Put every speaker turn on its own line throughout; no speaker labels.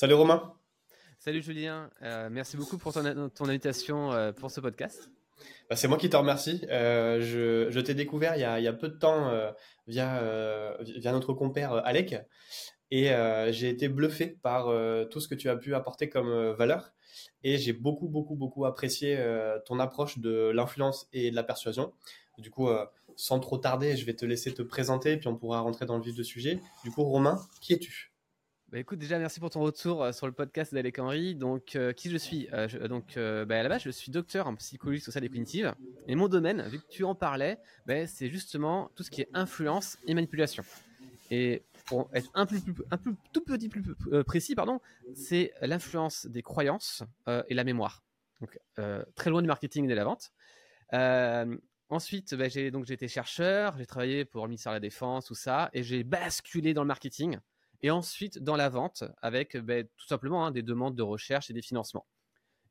Salut Romain.
Salut Julien, euh, merci beaucoup pour ton, invitation euh, pour ce podcast.
Bah, c'est moi qui te remercie. Euh, je, t'ai découvert il y, a, peu de temps via, via notre compère Alec et j'ai été bluffé par tout ce que tu as pu apporter comme valeur et j'ai beaucoup, beaucoup, beaucoup apprécié ton approche de l'influence et de la persuasion. Du coup, sans trop tarder, je vais te laisser te présenter puis on pourra rentrer dans le vif du sujet. Du coup, Romain, qui es-tu?
Bah, écoute, déjà, merci pour ton retour euh, sur le podcast d'Alec Henry. Donc, euh, qui je suis euh, Donc, bah, à la base, je suis docteur en psychologie sociale et cognitive. Et mon domaine, vu que tu en parlais, bah, c'est justement tout ce qui est influence et manipulation. Et pour être un, un peu, tout petit plus précis, pardon, c'est l'influence des croyances et la mémoire. Donc, très loin du marketing et de la vente. ensuite, j'ai été chercheur, j'ai travaillé pour le ministère de la Défense, tout ça, et j'ai basculé dans le marketing et ensuite dans la vente avec ben, tout simplement hein, des demandes de recherche et des financements.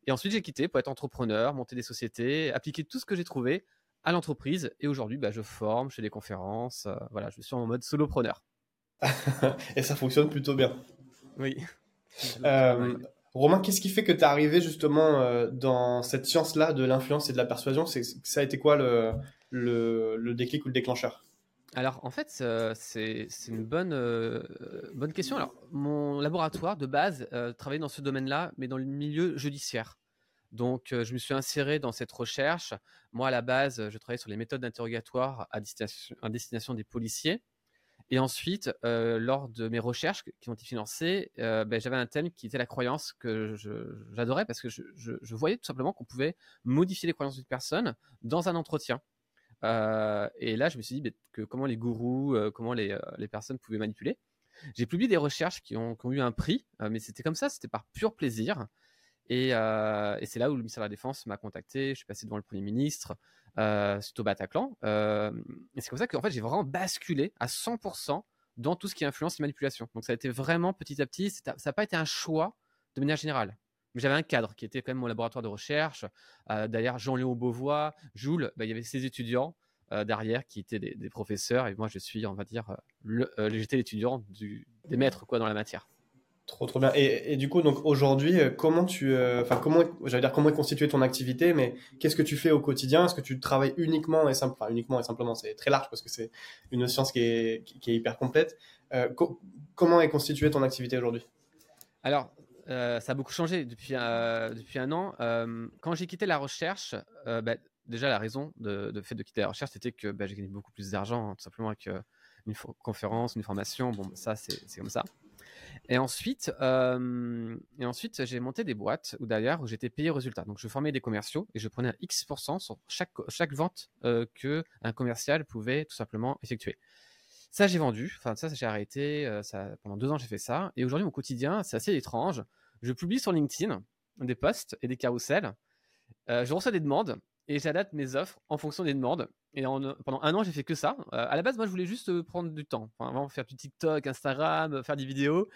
Et ensuite, j'ai quitté pour être entrepreneur, monter des sociétés, appliquer tout ce que j'ai trouvé à l'entreprise. Et aujourd'hui, ben, je forme, je fais des conférences. Euh, voilà, je suis en mode solopreneur.
et ça fonctionne plutôt bien.
Oui.
Euh, Romain, qu'est-ce qui fait que tu es arrivé justement euh, dans cette science-là de l'influence et de la persuasion? Ça a été quoi le, le déclic ou le déclencheur?
Alors, en fait, euh, c'est une bonne, euh, bonne question. Alors, mon laboratoire de base euh, travaillait dans ce domaine-là, mais dans le milieu judiciaire. Donc, je me suis inséré dans cette recherche. Moi, à la base, je travaillais sur les méthodes d'interrogatoire à destination, des policiers. Et ensuite, lors de mes recherches qui ont été financées, ben, j'avais un thème qui était la croyance que j'adorais parce que je, voyais tout simplement qu'on pouvait modifier les croyances d'une personne dans un entretien. Euh, et là, je me suis dit que comment les gourous, euh, comment les, euh, les, personnes pouvaient manipuler? J'ai publié des recherches qui ont, eu un prix, mais c'était comme ça, c'était par pur plaisir. Et, c'est là où le ministère de la Défense m'a contacté. Je suis passé devant le Premier ministre, suite au Bataclan. et c'est comme ça qu'en fait, j'ai vraiment basculé à 100% dans tout ce qui influence les manipulations. Donc ça a été vraiment petit à petit, ça n'a pas été un choix de manière générale. Mais j'avais un cadre qui était quand même mon laboratoire de recherche. Euh, derrière Jean-Léon Beauvois, Jules, bah, il y avait ses étudiants euh, derrière qui étaient des, professeurs. Et moi, je suis, on va dire, euh, le, j'étais l'étudiant des maîtres quoi, dans la matière.
Trop, trop bien. Et, du coup, donc aujourd'hui, comment tu, enfin, comment, j'allais dire comment est constituée ton activité, mais qu'est-ce que tu fais au quotidien? Est-ce que tu travailles uniquement et simple, uniquement et simplement, c'est très large parce que c'est une science qui est, qui, est hyper complète. comment est constituée ton activité aujourd'hui?
Alors, ça a beaucoup changé depuis, euh, un an. Euh, quand j'ai quitté la recherche, bah, déjà la raison de, fait de quitter la recherche, c'était que bah, j'ai gagné beaucoup plus d'argent, hein, tout simplement avec une conférence, une formation. Bon, ça, c'est comme ça. Et ensuite, ensuite j'ai monté des boîtes où d'ailleurs j'étais payé au résultat. Donc je formais des commerciaux et je prenais un X% sur chaque, chaque vente que un commercial pouvait tout simplement effectuer. Ça, j'ai vendu. Enfin, ça, j'ai arrêté. pendant deux ans, j'ai fait ça. Et aujourd'hui, mon quotidien, c'est assez étrange. Je publie sur LinkedIn des posts et des carousels. je reçois des demandes et j'adapte mes offres en fonction des demandes. Et pendant un an, j'ai fait que ça. à la base, moi, je voulais juste prendre du temps. Enfin, faire du TikTok, Instagram, faire des vidéos.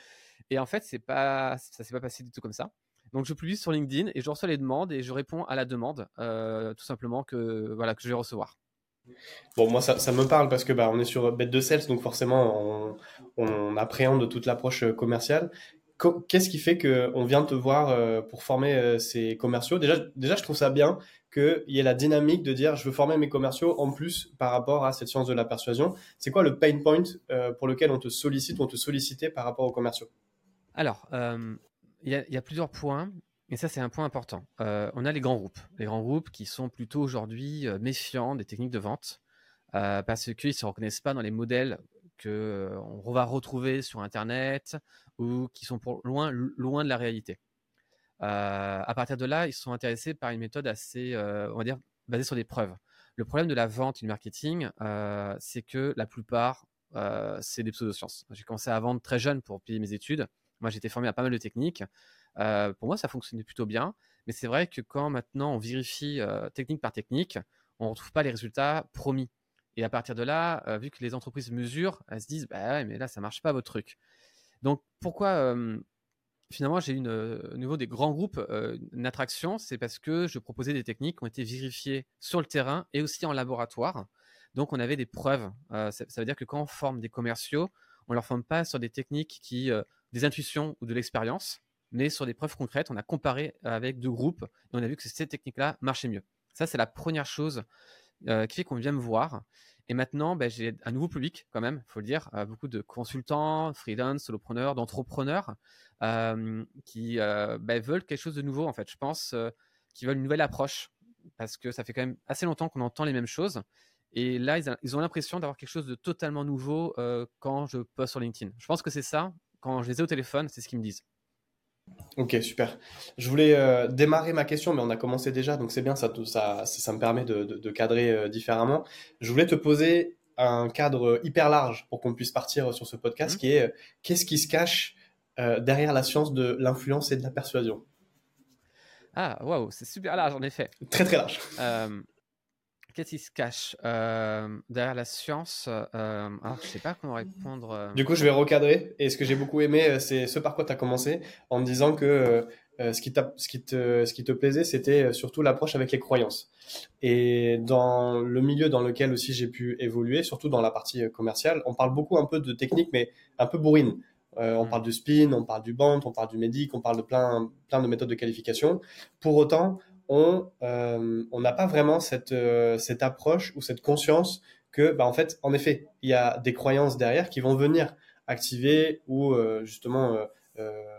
Et en fait, c'est pas, ça s'est pas passé du tout comme ça. Donc, je publie sur LinkedIn et je reçois les demandes et je réponds à la demande, tout simplement que voilà que je vais recevoir.
Bon, moi, ça, me parle parce que bah, on est sur bête de sales, donc forcément, on, appréhende toute l'approche euh, commerciale. Qu'est-ce qui fait qu'on vient te voir euh, pour former euh, ces commerciaux? Déjà, déjà, je trouve ça bien qu'il y ait la dynamique de dire je veux former mes commerciaux en plus par rapport à cette science de la persuasion. C'est quoi le pain point pour lequel on te sollicite ou on te sollicitait par rapport aux commerciaux?
Alors, il y, a plusieurs points. Et ça, c'est un point important. Euh, on a les grands groupes. Les grands groupes qui sont plutôt aujourd'hui euh, méfiants des techniques de vente euh, parce qu'ils ne se reconnaissent pas dans les modèles qu'on va retrouver sur Internet ou qui sont pour loin, de la réalité. à partir de là, ils sont intéressés par une méthode assez, on va dire, basée sur des preuves. Le problème de la vente et du marketing, c'est que la plupart, c'est des pseudosciences. J'ai commencé à vendre très jeune pour payer mes études. Moi, j'étais formé à pas mal de techniques. Pour moi, ça fonctionnait plutôt bien. Mais c'est vrai que quand maintenant on vérifie technique par technique, on ne retrouve pas les résultats promis. Et à partir de là, euh, vu que les entreprises mesurent, elles se disent bah ouais, mais là, ça marche pas votre truc. Donc pourquoi finalement j'ai eu au niveau des grands groupes une attraction C'est parce que je proposais des techniques qui ont été vérifiées sur le terrain et aussi en laboratoire. Donc on avait des preuves. Ça, ça, veut dire que quand on forme des commerciaux, on ne leur forme pas sur des techniques qui des intuitions ou de l'expérience, mais sur des preuves concrètes. On a comparé avec deux groupes et on a vu que cette technique-là marchait mieux. Ça, c'est la première chose euh, qui fait qu'on vient me voir. Et maintenant, ben, j'ai un nouveau public quand même, faut le dire, euh, beaucoup de consultants, freelance, solopreneurs, d'entrepreneurs euh, qui ben, veulent quelque chose de nouveau en fait. Je pense qu'ils veulent une nouvelle approche parce que ça fait quand même assez longtemps qu'on entend les mêmes choses. Et là, ils, ont l'impression d'avoir quelque chose de totalement nouveau quand je poste sur LinkedIn. Je pense que c'est ça. Quand je les ai au téléphone, c'est ce qu'ils me disent.
Ok, super. Je voulais euh, démarrer ma question, mais on a commencé déjà, donc c'est bien, ça, ça, ça, me permet de, cadrer euh, différemment. Je voulais te poser un cadre hyper large pour qu'on puisse partir sur ce podcast, mmh. qui est euh, qu'est-ce qui se cache derrière la science de l'influence et de la persuasion?
Ah, waouh, c'est super large en effet.
Très très large.
Qu'est-ce qui se cache euh, derrière la science euh, Alors, je sais pas comment répondre. Euh.
Du coup, je vais recadrer. Et ce que j'ai beaucoup aimé, c'est ce par quoi tu as commencé, en me disant que ce, qui ce, qui te, ce qui te plaisait, c'était surtout l'approche avec les croyances. Et dans le milieu dans lequel aussi j'ai pu évoluer, surtout dans la partie commerciale, on parle beaucoup un peu de technique, mais un peu bourrine. on mm. parle du spin, on parle du band, on parle du médic, on parle de plein, plein de méthodes de qualification. Pour autant, euh, on n'a pas vraiment euh, cette, approche ou cette conscience que, bah, en fait, en effet, il y a des croyances derrière qui vont venir activer ou euh, justement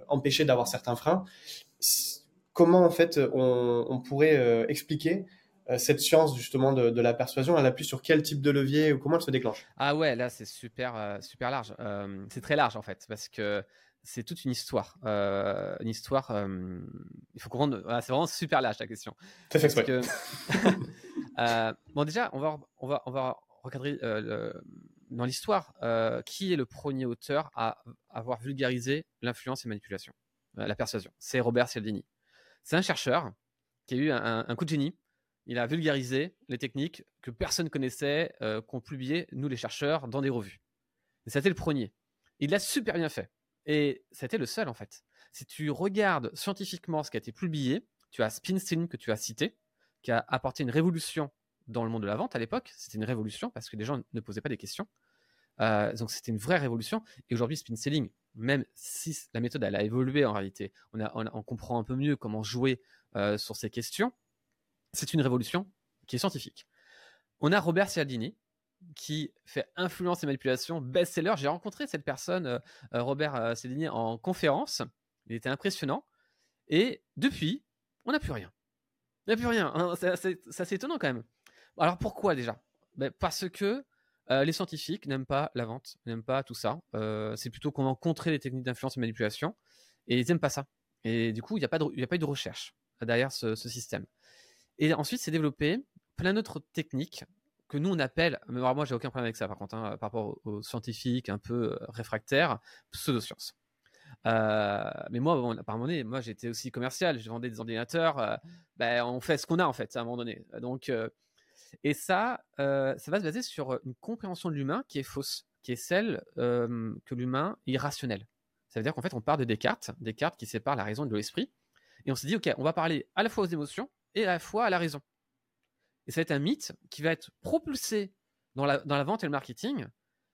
empêcher d'avoir certains freins. Comment en fait on, pourrait expliquer cette science justement de, la persuasion, elle appuie sur quel type de levier ou comment elle se déclance
Ah ouais, là c'est super super large. c'est très large en fait parce que c'est toute une histoire. Euh, une histoire. Euh, il faut comprendre. c'est vraiment super large la question.
C'est fait que,
euh, bon, déjà, on va, on va, on va recadrer dans l'histoire. qui est le premier auteur à avoir vulgarisé l'influence et manipulation, la persuasion? C'est Robert Cialdini. C'est un chercheur qui a eu un, un, coup de génie. Il a vulgarisé les techniques que personne connaissait, qu'on publiait, nous les chercheurs, dans des revues. Et c'était le premier. Il l'a super bien fait. Et c'était le seul en fait. Si tu regardes scientifiquement ce qui a été publié, tu as Spin que tu as cité, qui a apporté une révolution dans le monde de la vente à l'époque. C'était une révolution parce que les gens ne posaient pas des questions. Euh, donc c'était une vraie révolution. Et aujourd'hui, spin selling, même si la méthode elle a évolué en réalité, on, comprend un peu mieux comment jouer euh, sur ces questions. C'est une révolution qui est scientifique. On a Robert Cialdini, qui fait influence et manipulation best-seller. J'ai rencontré cette personne, euh, euh, Robert euh, Cédini, en conférence. Il était impressionnant. Et depuis, on n'a plus rien. Il n'y a plus rien. Hein. C'est assez, étonnant quand même. Alors pourquoi déjà? Ben, Parce que les scientifiques n'aiment pas la vente, n'aiment pas tout ça. c'est plutôt comment contrer les techniques d'influence et manipulation. Et ils n'aiment pas ça. Et du coup, il n'y a, pas a pas eu de recherche derrière ce, ce système. Et ensuite, c'est développé plein d'autres techniques que nous on appelle, mais moi j'ai aucun problème avec ça par contre, hein, par rapport aux, scientifiques un peu euh, réfractaires, pseudosciences. Euh, mais moi, bon, à un moment donné, moi j'étais aussi commercial, je vendais des ordinateurs, euh, ben, on fait ce qu'on a en fait à un moment donné. Donc, et ça, ça va se baser sur une compréhension de l'humain qui est fausse, qui est celle que l'humain est irrationnel. Ça veut dire qu'en fait on part de Descartes, Descartes qui sépare la raison de l'esprit, et on s'est dit ok, on va parler à la fois aux émotions et à la fois à la raison. Et ça va être un mythe qui va être propulsé dans la, vente et le marketing,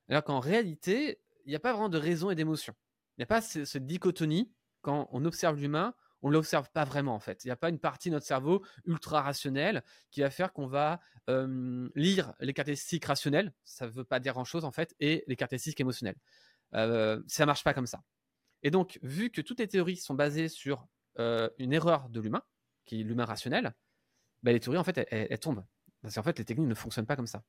alors qu'en réalité, il n'y a pas vraiment de raison et d'émotion. Il n'y a pas cette dichotomie. Quand on observe l'humain, on ne l'observe pas vraiment en fait. Il n'y a pas une partie de notre cerveau ultra rationnelle qui va faire qu'on va euh, lire les caractéristiques rationnelles, ça ne veut pas dire grand-chose en fait, et les caractéristiques émotionnelles. Euh, ça ne marche pas comme ça. Et donc, vu que toutes les théories sont basées sur euh, une erreur de l'humain, qui est l'humain rationnel, bah, les théories, en fait, elles, tombent. Parce qu'en fait, les techniques ne fonctionnent pas comme ça.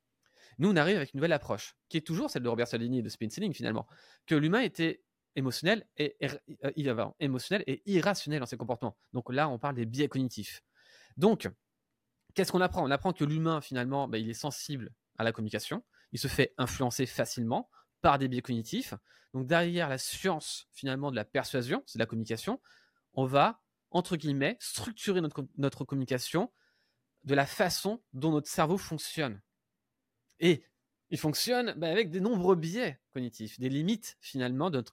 Nous, on arrive avec une nouvelle approche, qui est toujours celle de Robert Cialdini et de spin selling, finalement, que l'humain était émotionnel et, euh, émotionnel et irrationnel dans ses comportements. Donc là, on parle des biais cognitifs. Donc, qu'est-ce qu'on apprend? On apprend que l'humain, finalement, bah, il est sensible à la communication, il se fait influencer facilement par des biais cognitifs. Donc derrière la science, finalement, de la persuasion, c'est de la communication, on va, entre guillemets, structurer notre, notre communication de la façon dont notre cerveau fonctionne. Et il fonctionne bah, avec des nombreux biais cognitifs, des limites finalement de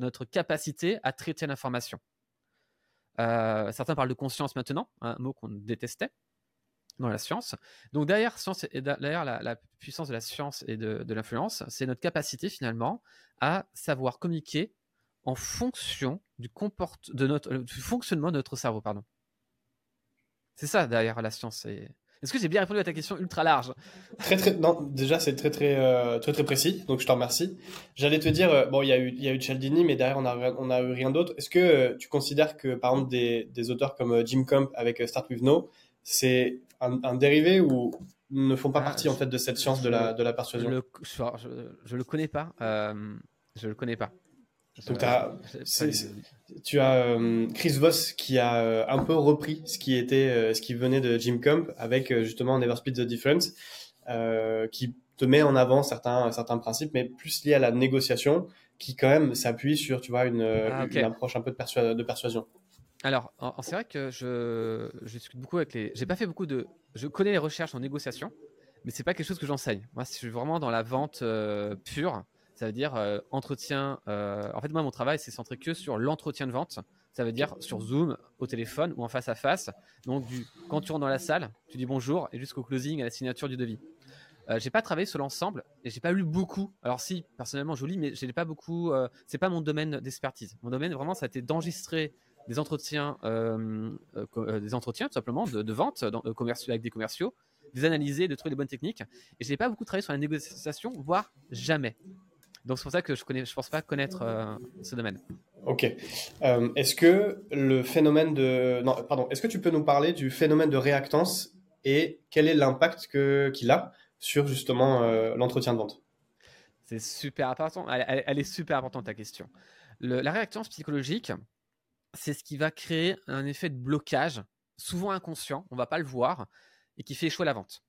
notre, capacité à traiter l'information. Euh, certains parlent de conscience maintenant, un mot qu'on détestait dans la science. Donc derrière, science et derrière la, puissance de la science et de, l'influence, c'est notre capacité finalement à savoir communiquer en fonction du, notre, du fonctionnement de notre cerveau. Pardon. C'est ça derrière la science. Est-ce que j'ai bien répondu à ta question ultra large?
Très très non, déjà c'est très très, euh, très très précis, donc je te remercie. J'allais te dire euh, bon, il y a eu il y a eu Cialdini, mais derrière on a on a eu rien d'autre. Est-ce que euh, tu considères que par exemple des, des auteurs comme Jim Comp avec Start with No, c'est un, dérivé ou ne font pas ah, partie en fait de cette science de la de la persuasion?
je, je, le connais pas, je le connais pas.
Donc tu as euh, Chris Voss qui a euh, un peu repris ce qui était, euh, ce qui venait de Jim Comp avec justement Never Split the Difference, qui te met en avant certains certains principes, mais plus liés à la négociation, qui quand même s'appuie sur tu vois une, ah, une, approche un peu de, de persuasion.
Alors, c'est vrai que je, je, discute beaucoup avec les. J'ai pas fait beaucoup de. Je connais les recherches en négociation, mais c'est pas quelque chose que j'enseigne. Moi, je suis vraiment dans la vente pure. Ça veut dire euh, entretien. Euh, en fait, moi, mon travail, c'est centré que sur l'entretien de vente. Ça veut dire sur Zoom, au téléphone ou en face à face. Donc, quand tu rentres dans la salle, tu dis bonjour et jusqu'au closing, à la signature du devis. Euh, j'ai pas travaillé sur l'ensemble et j'ai pas lu beaucoup. Alors si, personnellement, je lis, mais j'ai pas beaucoup. Euh, c'est pas mon domaine d'expertise. Mon domaine, vraiment, ça a été d'enregistrer des entretiens, des entretiens tout simplement de, vente dans, avec des commerciaux, des analyser, de trouver les bonnes techniques. Et j'ai pas beaucoup travaillé sur la négociation, voire jamais. Donc c'est pour ça que je ne je pense pas connaître euh, ce domaine.
Ok. Euh, est-ce que le phénomène de, non, pardon, est-ce que tu peux nous parler du phénomène de réactance et quel est l'impact que qu'il a sur justement euh, l'entretien de vente?
C'est super important. Elle, est super importante ta question. la réactance psychologique, c'est ce qui va créer un effet de blocage, souvent inconscient, on va pas le voir, et qui fait échouer la vente.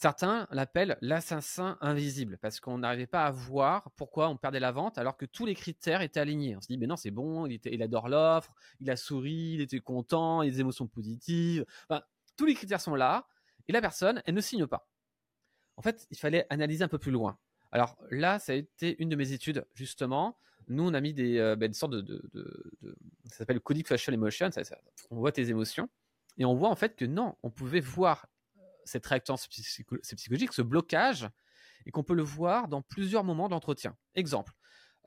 Certains l'appellent l'assassin invisible parce qu'on n'arrivait pas à voir pourquoi on perdait la vente alors que tous les critères étaient alignés. On se dit, mais non, c'est bon, il, adore l'offre, il a souri, il était content, il a des émotions positives. tous les critères sont là et la personne, elle ne signe pas. En fait, il fallait analyser un peu plus loin. Alors là, ça a été une de mes études, justement. Nous, on a mis des, euh, ben, sortes de, Ça s'appelle Codic Facial Emotion. on voit tes émotions. Et on voit en fait que non, on pouvait voir cette réactance psychologique, ce blocage, et qu'on peut le voir dans plusieurs moments d'entretien. Exemple,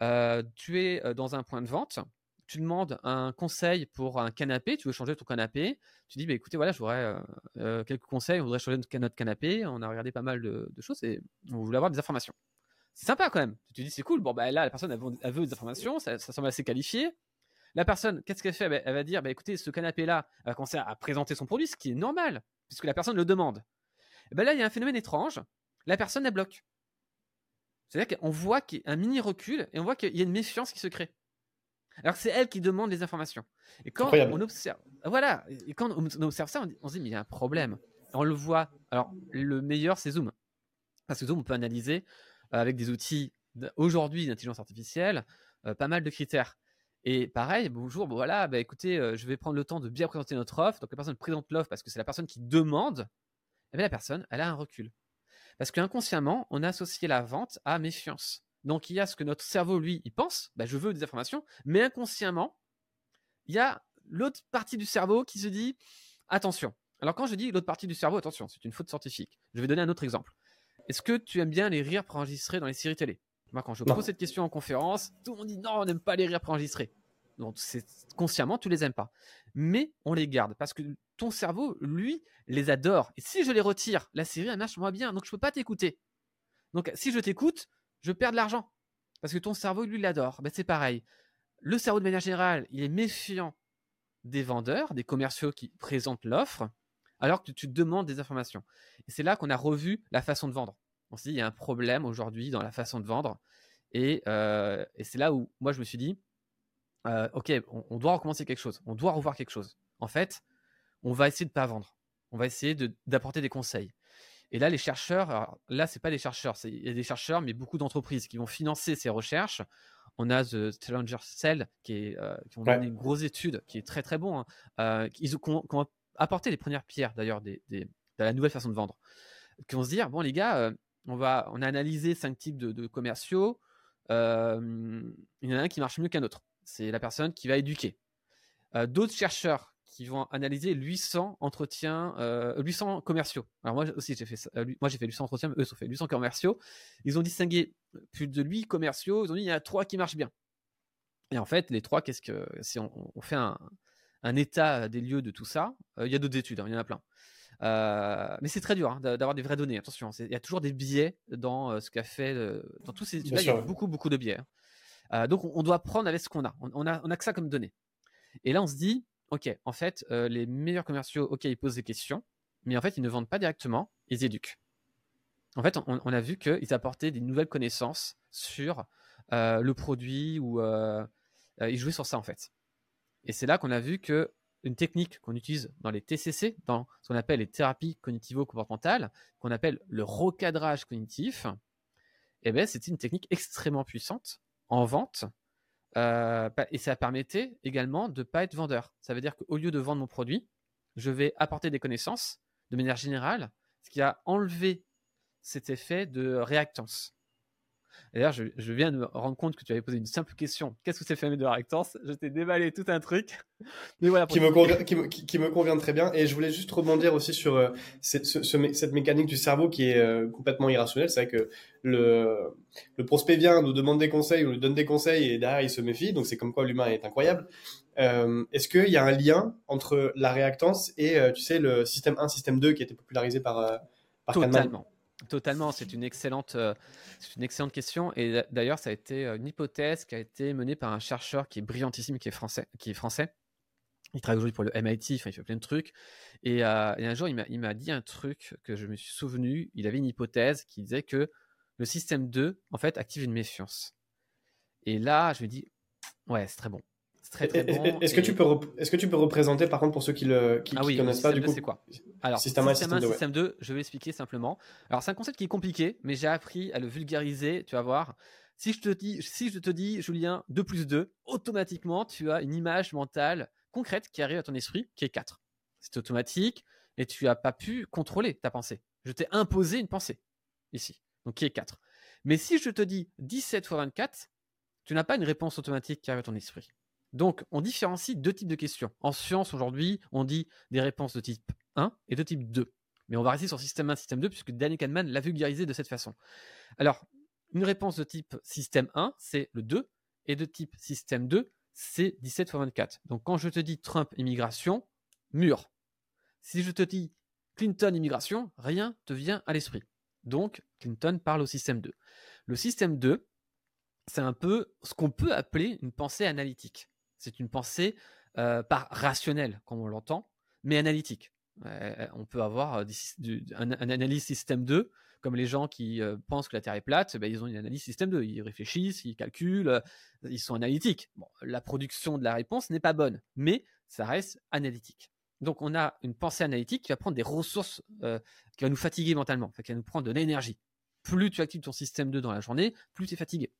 euh, tu es euh, dans un point de vente, tu demandes un conseil pour un canapé, tu veux changer ton canapé, tu dis bah, écoutez, voilà, je voudrais euh, quelques conseils, on voudrait changer notre canapé, on a regardé pas mal de, choses et on voulait avoir des informations. C'est sympa quand même. Tu te dis c'est cool, bon bah là la personne elle veut, des informations, ça, semble assez qualifié. La personne, qu'est-ce qu'elle fait? Elle va dire bah, écoutez, ce canapé-là, elle va commencer à présenter son produit, ce qui est normal, puisque la personne le demande. Et ben là, il y a un phénomène étrange. La personne, elle bloque. C'est-à-dire qu'on voit qu'il y a un mini recul et on voit qu'il y a une méfiance qui se crée. Alors que c'est elle qui demande les informations. Et quand on observe, voilà, et quand on observe ça, on, se dit mais il y a un problème. on le voit. Alors le meilleur, c'est Zoom, parce que Zoom, on peut analyser euh, avec des outils aujourd'hui d'intelligence artificielle euh, pas mal de critères. Et pareil, bonjour, voilà, bah écoutez, euh, je vais prendre le temps de bien présenter notre offre. Donc la personne présente l'offre parce que c'est la personne qui demande eh la personne, elle a un recul. Parce qu'inconsciemment, on a associé la vente à méfiance. Donc il y a ce que notre cerveau, lui, il pense, bah, je veux des informations, mais inconsciemment, il y a l'autre partie du cerveau qui se dit, attention. Alors quand je dis l'autre partie du cerveau, attention, c'est une faute scientifique. Je vais donner un autre exemple. Est-ce que tu aimes bien les rires préenregistrés dans les séries télé? Moi, quand je pose cette question en conférence, tout le monde dit non, on n'aime pas les rires préenregistrés. Donc c'est consciemment, tu les aimes pas. Mais on les garde parce que ton cerveau, lui, les adore. Et si je les retire, la série, elle marche moins bien. Donc, je ne peux pas t'écouter. Donc, si je t'écoute, je perds de l'argent. Parce que ton cerveau, lui, l'adore. Ben, c'est pareil. Le cerveau, de manière générale, il est méfiant des vendeurs, des commerciaux qui présentent l'offre, alors que tu demandes des informations. Et c'est là qu'on a revu la façon de vendre. On s'est dit, il y a un problème aujourd'hui dans la façon de vendre. Et, euh, c'est là où moi, je me suis dit, euh, OK, on, on, doit recommencer quelque chose. On doit revoir quelque chose. En fait, on va essayer de pas vendre. On va essayer d'apporter des conseils. Et là, les chercheurs, alors là, c'est pas des chercheurs, il y a des chercheurs, mais beaucoup d'entreprises qui vont financer ces recherches. On a The Challenger Cell qui, est, euh, qui ont donné une grosse étude, qui est très très bon. Hein. Euh, ils ont, apporté les premières pierres d'ailleurs de la nouvelle façon de vendre. Qui vont se dire bon les gars, on va, on a analysé cinq types de, commerciaux. il y en a un qui marche mieux qu'un autre. C'est la personne qui va éduquer. D'autres chercheurs qui vont analyser 800 entretiens, 800 euh, commerciaux. Alors moi aussi j'ai fait. Euh, moi j'ai fait 800 entretiens, eux ils ont fait 800 commerciaux. Ils ont distingué plus de 8 commerciaux. Ils ont dit il y a 3 qui marchent bien. Et en fait, les trois, qu'est-ce que si on, fait un, état des lieux de tout ça, il y a d'autres études, hein, il y en a plein. Mais c'est très dur hein, d'avoir des vraies données. Attention, il y a toujours des biais dans ce qu'a fait. dans tous ces études-là, il y a beaucoup, beaucoup de biais. Hein. donc, on doit prendre avec ce qu'on a. On, a. on a que ça comme données. Et là, on se dit, ok, en fait, les meilleurs commerciaux, ok, ils posent des questions, mais en fait, ils ne vendent pas directement, ils éduquent. En fait, on, a vu qu'ils apportaient des nouvelles connaissances sur le produit ou ils jouaient sur ça en fait. Et c'est là qu'on a vu que une technique qu'on utilise dans les TCC, dans ce qu'on appelle les thérapies cognitivo-comportementales, qu'on appelle le recadrage cognitif, eh ben, c'était une technique extrêmement puissante en vente. et ça permettait également de ne pas être vendeur. Ça veut dire qu'au lieu de vendre mon produit, je vais apporter des connaissances de manière générale, ce qui a enlevé cet effet de réactance. D'ailleurs, je, viens de me rendre compte que tu avais posé une simple question. Qu'est-ce que c'est fait de réactance Je t'ai déballé tout un truc.
Mais voilà, qui, me convient, qui, me, convient, très bien. Et je voulais juste rebondir aussi sur euh, cette, cette, mécanique du cerveau qui est euh, complètement irrationnelle. C'est vrai que le, le, prospect vient, nous demande des conseils, on lui donne des conseils et derrière il se méfie. Donc c'est comme quoi l'humain est incroyable. Euh, est-ce qu'il y a un lien entre la réactance et, tu sais, le système 1, système 2 qui a été popularisé par, par
Totalement. Totalement, c'est une excellente, euh, c'est une excellente question. Et d'ailleurs, ça a été euh, une hypothèse qui a été menée par un chercheur qui est brillantissime, qui est français, qui est français. Il travaille aujourd'hui pour le MIT, enfin, il fait plein de trucs. Et, euh, et un jour, il m'a dit un truc que je me suis souvenu. Il avait une hypothèse qui disait que le système 2, en fait, active une méfiance. Et là, je me dis, ouais, c'est très bon.
Est-ce que, tu peux est-ce que tu peux représenter, par contre, pour ceux qui ne qui, ah connaissent pas, du coup,
c'est quoi? Alors, système 1 système, 2, système 2, je vais expliquer simplement. Alors, c'est un concept qui est compliqué, mais j'ai appris à le vulgariser, tu vas voir. Si je te dis, si je te dis Julien, 2 plus 2, automatiquement, tu as une image mentale concrète qui arrive à ton esprit, qui est 4. C'est automatique et tu n'as pas pu contrôler ta pensée. Je t'ai imposé une pensée, ici, donc qui est 4. Mais si je te dis 17 fois 24, tu n'as pas une réponse automatique qui arrive à ton esprit. Donc, on différencie deux types de questions. En science, aujourd'hui, on dit des réponses de type 1 et de type 2. Mais on va rester sur système 1, système 2, puisque Daniel Kahneman l'a vulgarisé de cette façon. Alors, une réponse de type système 1, c'est le 2, et de type système 2, c'est 17 x 24. Donc, quand je te dis Trump immigration, mur. Si je te dis Clinton immigration, rien te vient à l'esprit. Donc, Clinton parle au système 2. Le système 2, c'est un peu ce qu'on peut appeler une pensée analytique. C'est une pensée euh, pas rationnelle, comme on l'entend, mais analytique. On peut avoir euh, un, analyse système 2, comme les gens qui euh, pensent que la Terre est plate, ben, ils ont une analyse système 2. Ils réfléchissent, ils calculent, ils sont analytiques. la production de la réponse n'est pas bonne, mais ça reste analytique. Donc on a une pensée analytique qui va prendre des ressources, qui va nous fatiguer mentalement, qui va nous prendre de l'énergie. Plus tu actives ton système 2 dans la journée, plus tu es fatigué.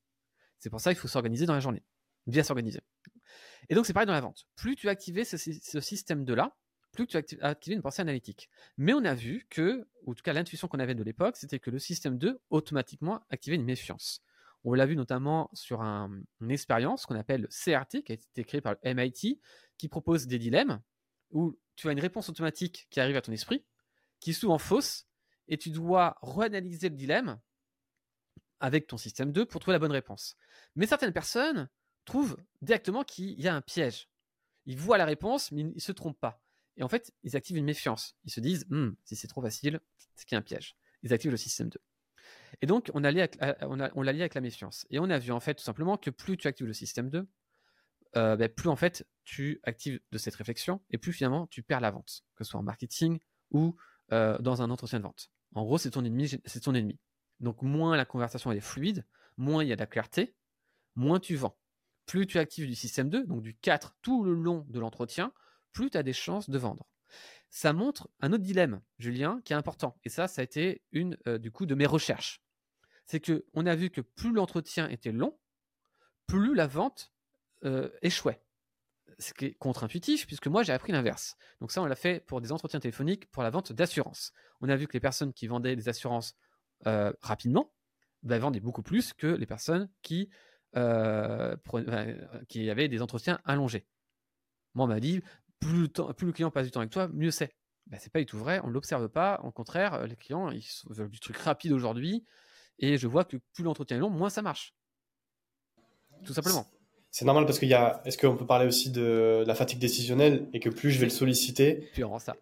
C'est pour ça qu'il faut s'organiser dans la journée. Bien s'organiser. Et donc, c'est pareil dans la vente. Plus tu activais ce, ce système de là, plus tu activais une pensée analytique. Mais on a vu que, ou en tout cas l'intuition qu'on avait de l'époque, c'était que le système 2 automatiquement activait une méfiance. On l'a vu notamment sur une expérience qu'on appelle CRT, qui a été créée par le MIT, qui propose des dilemmes où tu as une réponse automatique qui arrive à ton esprit, qui est souvent fausse, et tu dois reanalyser le dilemme avec ton système 2 pour trouver la bonne réponse. Mais certaines personnes trouvent directement qu'il y a un piège. Ils voient la réponse, mais ils ne se trompent pas. Et en fait, ils activent une méfiance. Ils se disent, «Hmm, si c'est trop facile, c'est qu'il y a un piège. Ils activent le système 2. Et donc, on, l'a lié avec la méfiance. Et on a vu en fait tout simplement que plus tu actives le système 2, euh, ben, plus en fait tu actives de cette réflexion et plus finalement tu perds la vente, que ce soit en marketing ou euh, dans un entretien de vente. En gros, c'est ton ennemi, c'est ton ennemi. Donc moins la conversation est fluide, moins il y a de la clarté, moins tu vends plus tu actives du système 2, donc du 4 tout le long de l'entretien, plus tu as des chances de vendre. Ça montre un autre dilemme, Julien, qui est important. Et ça, ça a été une euh, du coup de mes recherches. C'est que on a vu que plus l'entretien était long, plus la vente euh, échouait. Ce qui est contre-intuitif, puisque moi j'ai appris l'inverse. Donc ça, on l'a fait pour des entretiens téléphoniques pour la vente d'assurance. On a vu que les personnes qui vendaient des assurances euh, rapidement bah, vendaient beaucoup plus que les personnes qui avait des entretiens allongés. Moi, on m'a dit, plus le, temps, plus le, client passe du temps avec toi, mieux c'est. Ben, c'est pas du tout vrai, on ne l'observe pas. Au contraire, les clients, ils veulent du truc rapide aujourd'hui. Et je vois que plus l'entretien est long, moins ça marche. Tout simplement.
C'est normal parce qu'il y a. Est-ce qu'on peut parler aussi de la fatigue décisionnelle et que plus je vais le solliciter?
Plus on ça.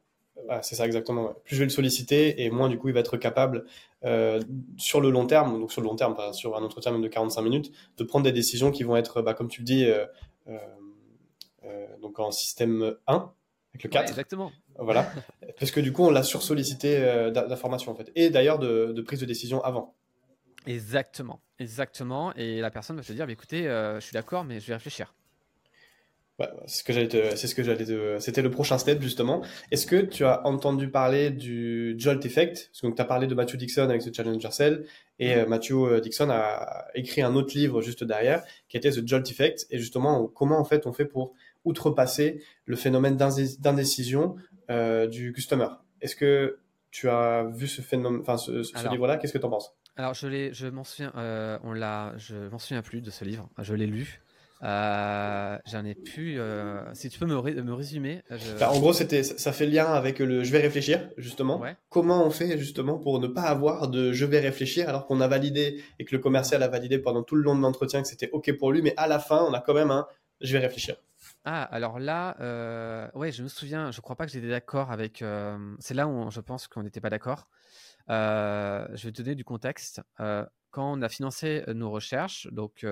c'est ça exactement. Plus je vais le solliciter et moins du coup il va être capable euh, sur le long terme, donc sur le long terme, sur un entretien même de 45 minutes, de prendre des décisions qui vont être, bah, comme tu le dis, euh, euh, donc en système 1 avec le 4.
exactement.
Voilà. parce que du coup on l'a sursollicité d'informations en fait et d'ailleurs de, de prise de décision avant.
Exactement, exactement. Et la personne va te dire, bah, écoutez, euh, je suis d'accord, mais je vais réfléchir.
c'est ce que j'allais c'est ce que j'allais c'était le prochain step justement. Est-ce que tu as entendu parler du Jolt Effect? Parce que tu as parlé de Matthew Dixon avec ce Challenger Cell et euh, Matthew euh, Dixon a écrit un autre livre juste derrière qui était The Jolt Effect et justement comment en fait on fait pour outrepasser le phénomène d'indécision du customer. Est-ce que tu as vu ce phénomène, enfin ce, ce livre-là? Qu'est-ce que tu en penses?
Alors, je, je m'en souviens, euh, on l'a, je m'en souviens plus de ce livre. Je l'ai lu. Euh, j'en ai. Euh, si tu peux me, me résumer.
Bah, en gros, c'était, ça fait lien avec le je vais réfléchir, justement. Comment on fait, justement, pour ne pas avoir de je vais réfléchir alors qu'on a validé et que le commercial a validé pendant tout le long de l'entretien que c'était OK pour lui, mais à la fin, on a quand même un je vais réfléchir.
Ah, alors là, ouais, je me souviens, je crois pas que j'étais d'accord avec. c'est là où je pense qu'on n'était pas d'accord. Euh, je vais te donner du contexte. Euh, quand on a financé euh, nos recherches, donc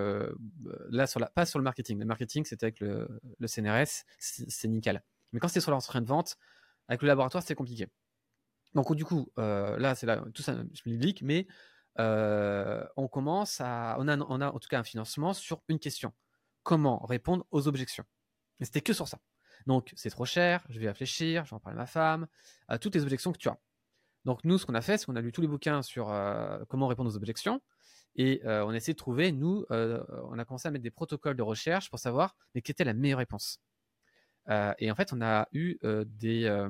là, sur la, pas sur le marketing. Le marketing, c'était avec le, CNRS, c'est nickel. Mais quand c'était sur l'entretien de vente, avec le laboratoire, c'est compliqué. Donc, du coup, là, c'est là, tout ça, je me mais on commence à. On a, on a en tout cas un financement sur une question comment répondre aux objections? Mais c'était que sur ça. Donc, c'est trop cher, je vais réfléchir, je vais en parler à ma femme, à toutes les objections que tu as. Donc nous, ce qu'on a fait, c'est qu'on a lu tous les bouquins sur euh, comment répondre aux objections. Et euh, on a essayé de trouver, nous, euh, on a commencé à mettre des protocoles de recherche pour savoir mais quelle était la meilleure réponse. et en fait, on a eu des,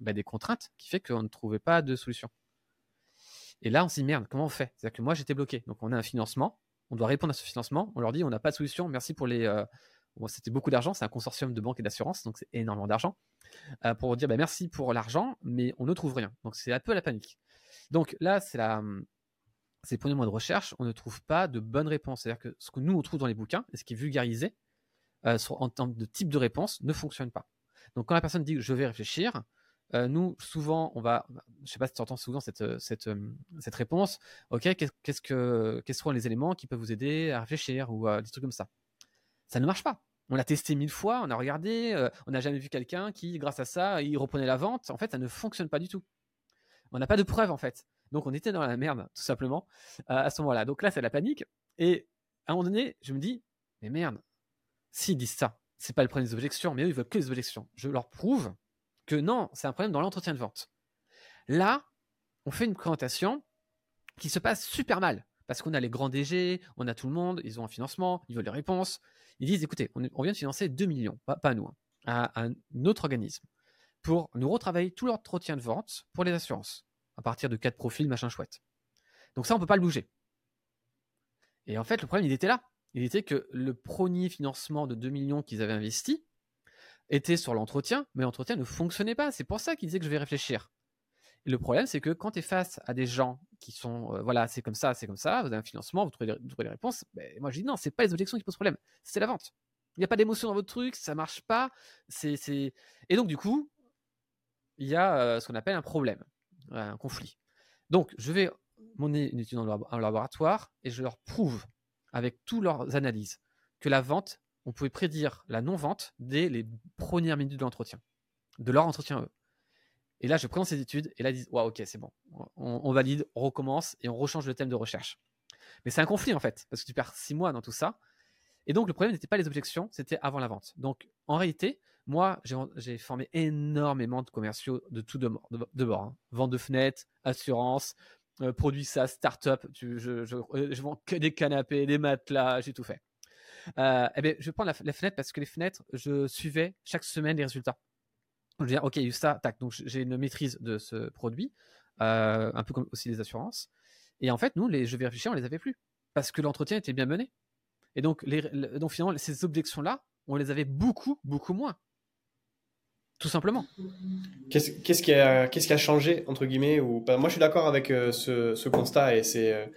bah, des contraintes qui fait qu'on ne trouvait pas de solution. Et là, on s'est dit merde, comment on fait? C'est-à-dire que moi, j'étais bloqué. Donc on a un financement, on doit répondre à ce financement. On leur dit on n'a pas de solution, merci pour les. C'était beaucoup d'argent, c'est un consortium de banques et d'assurances, donc c'est énormément d'argent. Euh, pour dire bah, merci pour l'argent, mais on ne trouve rien. Donc c'est un peu la panique. Donc là, c'est la, c'est mois de recherche, on ne trouve pas de bonne réponse. C'est-à-dire que ce que nous on trouve dans les bouquins, et ce qui est vulgarisé euh, en termes de type de réponse, ne fonctionne pas. Donc quand la personne dit je vais réfléchir, euh, nous souvent on va, je sais pas si tu entends souvent cette, réponse, ok, qu'est-ce que, quels seront les éléments qui peuvent vous aider à réfléchir ou des trucs comme ça? Ça ne marche pas. On l'a testé mille fois, on a regardé, euh, on n'a jamais vu quelqu'un qui, grâce à ça, il reprenait la vente. En fait, ça ne fonctionne pas du tout. On n'a pas de preuves, en fait. Donc, on était dans la merde, tout simplement, euh, à ce moment-là. Donc là, c'est la panique. Et à un moment donné, je me dis, mais merde, s'ils disent ça, c'est pas le problème des objections, mais eux, ils veulent que les objections. Je leur prouve que non, c'est un problème dans l'entretien de vente. Là, on fait une présentation qui se passe super mal. Parce qu'on a les grands DG, on a tout le monde, ils ont un financement, ils veulent des réponses. Ils disent, écoutez, on, vient de financer 2 millions, pas, nous, hein, à, un autre organisme, pour nous retravailler tout l'entretien de vente pour les assurances, à partir de quatre profils, machin chouette. Donc ça, on ne peut pas le bouger. Et en fait, le problème, il était là. Il était que le premier financement de 2 millions qu'ils avaient investi était sur l'entretien, mais l'entretien ne fonctionnait pas. C'est pour ça qu'ils disaient que je vais réfléchir. Le problème, c'est que quand tu es face à des gens qui sont, euh, voilà, c'est comme ça, c'est comme ça, vous avez un financement, vous trouvez, des, réponses, ben, moi je dis non, c'est pas les objections qui posent problème, c'est la vente. Il n'y a pas d'émotion dans votre truc, ça marche pas. C'est, Et donc, du coup, il y a euh, ce qu'on appelle un problème, un conflit. Donc, je vais mener une étude dans un laboratoire et je leur prouve, avec toutes leurs analyses, que la vente, on pouvait prédire la non-vente dès les premières minutes de l'entretien, de leur entretien eux. Et là, je présente ces études et là, ils disent Waouh, ok, c'est bon. On, valide, on recommence et on rechange le thème de recherche. Mais c'est un conflit en fait, parce que tu perds six mois dans tout ça. Et donc, le problème n'était pas les objections, c'était avant la vente. Donc, en réalité, moi, j'ai formé énormément de commerciaux de tout de, bord. Hein. Vente de fenêtres, assurance, euh, produits SaaS, start-up. Je, je, je, vends que des canapés, des matelas, j'ai tout fait. Euh, eh bien, je prendre la, la, fenêtre parce que les fenêtres, je suivais chaque semaine les résultats. Je veux dire, ok, ça, tac, donc j'ai une maîtrise de ce produit, euh, un peu comme aussi les assurances. Et en fait, nous, les jeux vérifiés, on les avait plus parce que l'entretien était bien mené. Et donc, finalement, ces objections-là, on les avait beaucoup, beaucoup moins. Tout simplement.
Qu'est-ce qui, a, changé, entre guillemets ou... Moi, je suis d'accord avec euh, ce, ce, constat et c'est.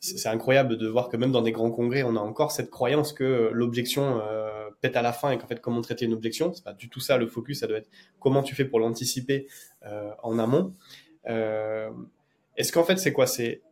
C'est incroyable de voir que même dans des grands congrès, on a encore cette croyance que l'objection euh, pète à la fin et qu'en fait, comment traiter une objection, c'est pas du tout ça le focus, ça doit être comment tu fais pour l'anticiper euh, en amont. Euh, Est-ce qu'en fait, c'est quoi? C'est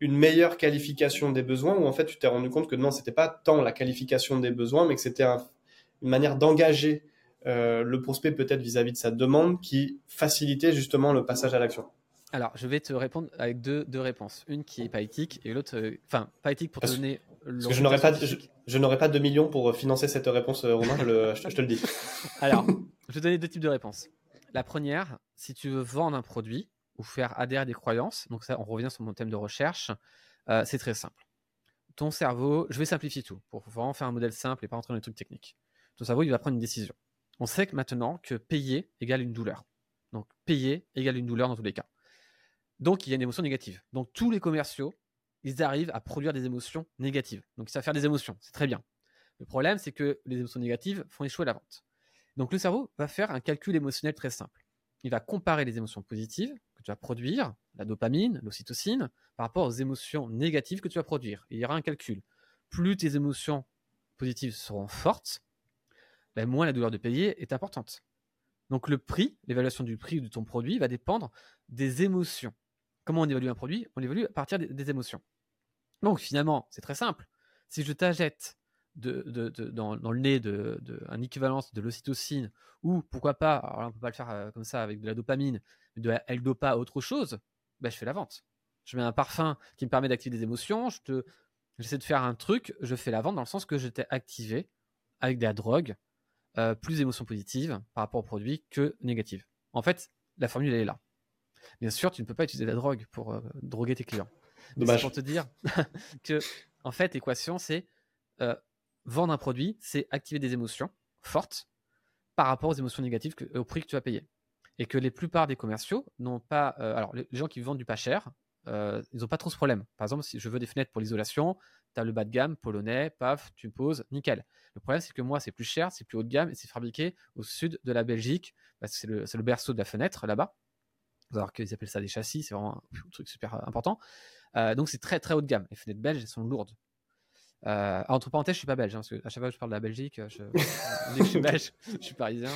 une meilleure qualification des besoins ou en fait, tu t'es rendu compte que non, c'était pas tant la qualification des besoins, mais que c'était une manière d'engager euh, le prospect peut-être vis-à-vis de sa demande qui facilitait justement le passage à l'action?
Alors, je vais te répondre avec deux, deux réponses. Une qui est pas éthique et l'autre, euh, enfin, pas éthique pour te donner.
Parce que je n'aurais pas, je, n'aurais pas 2 millions pour financer cette réponse, euh, Romain, je, te le dis.
Alors, je vais te donner deux types de réponses. La première, si tu veux vendre un produit ou faire adhérer des croyances, donc ça, on revient sur mon thème de recherche, euh, c'est très simple. Ton cerveau, je vais simplifier tout pour vraiment faire un modèle simple et pas rentrer dans les trucs techniques. Ton cerveau, il va prendre une décision. On sait que maintenant que payer égale une douleur. Donc, payer égale une douleur dans tous les cas. Donc il y a une émotion négative. Donc tous les commerciaux, ils arrivent à produire des émotions négatives. Donc ils savent faire des émotions, c'est très bien. Le problème, c'est que les émotions négatives font échouer la vente. Donc le cerveau va faire un calcul émotionnel très simple. Il va comparer les émotions positives que tu vas produire, la dopamine, l'ocytocine, par rapport aux émotions négatives que tu vas produire. il y aura un calcul. Plus tes émotions positives seront fortes, ben, moins la douleur de payer est importante. Donc le prix, l'évaluation du prix de ton produit va dépendre des émotions. Comment on évalue un produit On l'évalue à partir des, émotions. Donc finalement, c'est très simple. Si je de, dans, le nez un équivalence de l'ocytocine, ou pourquoi pas, alors là peut pas le faire euh, comme ça avec de la dopamine, de la L-dopa autre chose, ben, je fais la vente. Je mets un parfum qui me permet d'activer des émotions, je te, j'essaie de faire un truc, je fais la vente dans le sens que je t'ai activé avec de la drogue, euh, plus d'émotions positives par rapport au produit que négatives. En fait, la formule est là. Bien sûr, tu ne peux pas utiliser la drogue pour euh, droguer tes clients. C'est pour te dire que, en fait, l'équation, c'est euh, vendre un produit, c'est activer des émotions fortes par rapport aux émotions négatives au prix que tu vas payer. Et que les plupart des commerciaux n'ont pas. Euh, alors, les, gens qui vendent du pas cher, ils n'ont pas trop ce problème. Par exemple, si je veux des fenêtres pour l'isolation, tu as le bas de gamme, polonais, paf, tu poses, nickel. Le problème, c'est que moi, c'est plus cher, c'est plus haut de gamme et c'est fabriqué au sud de la Belgique. c'est le, le, berceau de la fenêtre là-bas alors qu'ils appellent ça des châssis, c'est vraiment un truc super euh, important. Euh, donc c'est très très haut de gamme. Les fenêtres belges, elles sont lourdes. Euh, entre parenthèses, je suis pas belge, hein, parce que à chaque fois que je parle de la Belgique, je, je suis belge, je suis parisien.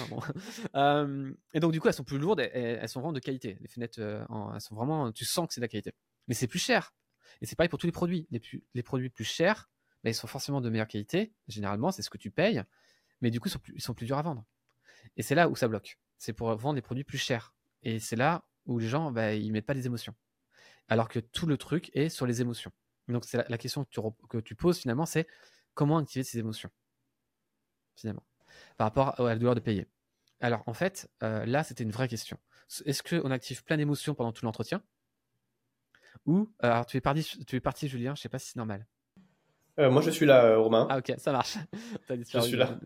et donc du coup, elles sont plus lourdes, et, elles sont vraiment de qualité. Les fenêtres, elles sont vraiment, tu sens que c'est de la qualité. Mais c'est plus cher. Et c'est pareil pour tous les produits. Les, les produits plus chers, bah, ils sont forcément de meilleure qualité. Généralement, c'est ce que tu payes, mais du coup, ils sont plus, ils sont plus durs à vendre. Et c'est là où ça bloque. C'est pour vendre des produits plus chers. Et c'est là où les gens, bah, ils mettent pas les émotions. Alors que tout le truc est sur les émotions. Donc, c'est la, question que tu, que tu poses finalement, c'est comment activer ces émotions Finalement. Par rapport à la douleur de payer. Alors, en fait, euh, là, c'était une vraie question. Est-ce qu'on active plein d'émotions pendant tout l'entretien? Ou, euh, alors, tu es, parti, tu es parti, Julien, je sais pas si c'est normal.
Euh, moi, je suis là, Romain.
Ah, ok, ça marche.
je suis là.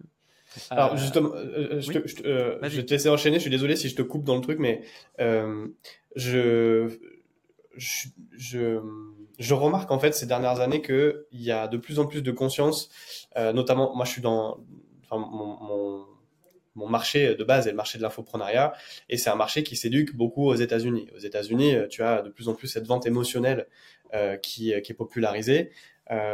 Alors euh, justement, euh, euh, je, je, vais te laisser enchaîner. Je suis désolé si je te coupe dans le truc, mais je, je, je, remarque en fait ces dernières années qu'il y a de plus en plus de conscience, notamment moi je suis dans enfin, mon, mon, mon, marché de base est le marché de l'infoprenariat et c'est un marché qui s'éduque beaucoup aux États-Unis. Aux États-Unis, tu as de plus en plus cette vente émotionnelle qui, qui est popularisée.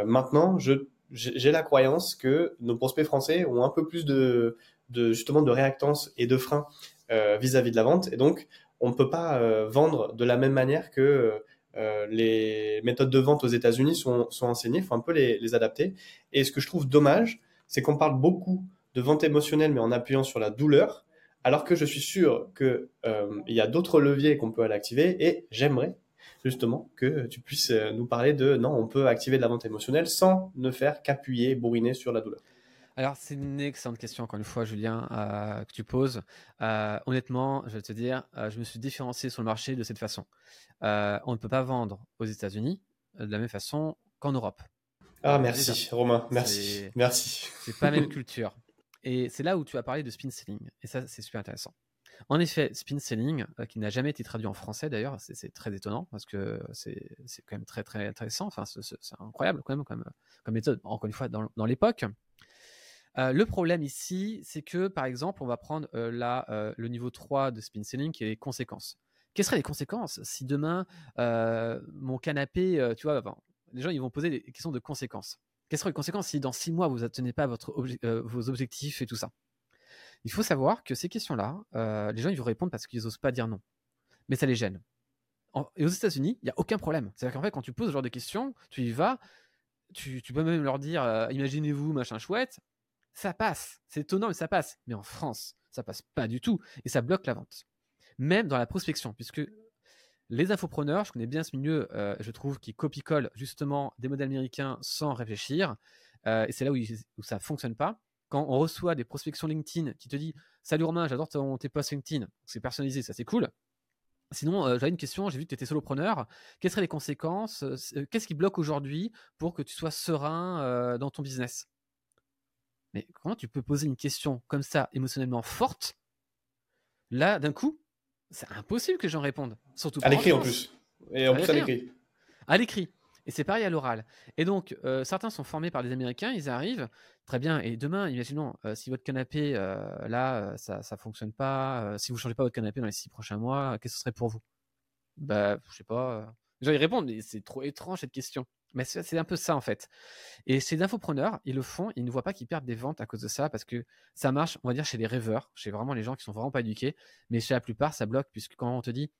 maintenant, je j'ai la croyance que nos prospects français ont un peu plus de, de justement de réactance et de frein euh, vis-à-vis de la vente. Et donc, on ne peut pas euh, vendre de la même manière que euh, les méthodes de vente aux États-Unis sont, sont enseignées. Il faut un peu les, les, adapter. Et ce que je trouve dommage, c'est qu'on parle beaucoup de vente émotionnelle, mais en appuyant sur la douleur, alors que je suis sûr qu'il il y a d'autres leviers qu'on peut aller activer. Et j'aimerais justement que tu puisses euh, nous parler de non, on peut activer de la vente émotionnelle sans ne faire qu'appuyer, bourriner sur la douleur.
Alors, c'est une excellente question, encore une fois, Julien, euh, que tu poses. Euh, honnêtement, je vais te dire, je me suis différencié sur le marché de cette façon. on ne peut pas vendre aux États-Unis de la même façon qu'en Europe.
Ah, merci, Romain, merci. Merci.
C'est pas la même culture. Et c'est là où tu as parlé de spin selling. Et ça, c'est super intéressant. En effet, spin selling, euh, qui n'a jamais été traduit en français d'ailleurs, c'est très étonnant parce que c'est quand même très très intéressant. Enfin, c'est incroyable quand même comme, méthode. Encore une fois, dans, l'époque. Euh, le problème ici, c'est que par exemple, on va prendre euh, le niveau 3 de spin selling qui est les conséquences. Quelles seraient les conséquences si demain mon canapé, tu vois, les gens ils vont poser des questions de conséquences? Quelles seraient les conséquences si dans six mois vous n'atteignez pas votre vos objectifs et tout ça? Il faut savoir que ces questions-là, euh, les gens ils vont répondre parce qu'ils n'osent pas dire non, mais ça les gêne. et aux États-Unis, il n'y a aucun problème. C'est-à-dire qu'en fait, quand tu poses ce genre de questions, tu y vas, tu, peux même leur dire, euh, imaginez-vous, machin chouette, ça passe. C'est étonnant, mais ça passe. Mais en France, ça passe pas du tout et ça bloque la vente. Même dans la prospection, puisque les infopreneurs, je connais bien ce milieu, euh, je trouve, qui copie-colle justement des modèles américains sans réfléchir. Et c'est là où, ça ne fonctionne pas. Quand on reçoit des prospections LinkedIn qui te dit Salut Romain, j'adore tes posts LinkedIn, c'est personnalisé, ça c'est cool. Sinon, euh, j'avais une question, j'ai vu que tu étais solopreneur. Quelles seraient les conséquences Qu'est-ce qui bloque aujourd'hui pour que tu sois serein dans ton business? Mais comment tu peux poser une question comme ça, émotionnellement forte? Là, d'un coup, c'est impossible que j'en réponde. Surtout
à l'écrit en plus. Et en plus à l'écrit.
À l'écrit. Et c'est pareil à l'oral. Et donc, euh, certains sont formés par des Américains, ils arrivent, très bien. Et demain, imaginons, euh, si votre canapé, euh, là, ça ne fonctionne pas, si vous ne changez pas votre canapé dans les six prochains mois, qu'est-ce que ce serait pour vous? Bah, je sais pas. Gens, ils répondent, mais c'est trop étrange cette question. Mais c'est un peu ça en fait. Et ces infopreneurs, ils le font, ils ne voient pas qu'ils perdent des ventes à cause de ça parce que ça marche, on va dire, chez les rêveurs, chez vraiment les gens qui sont vraiment pas éduqués, mais chez la plupart, ça bloque puisque quand on te dit,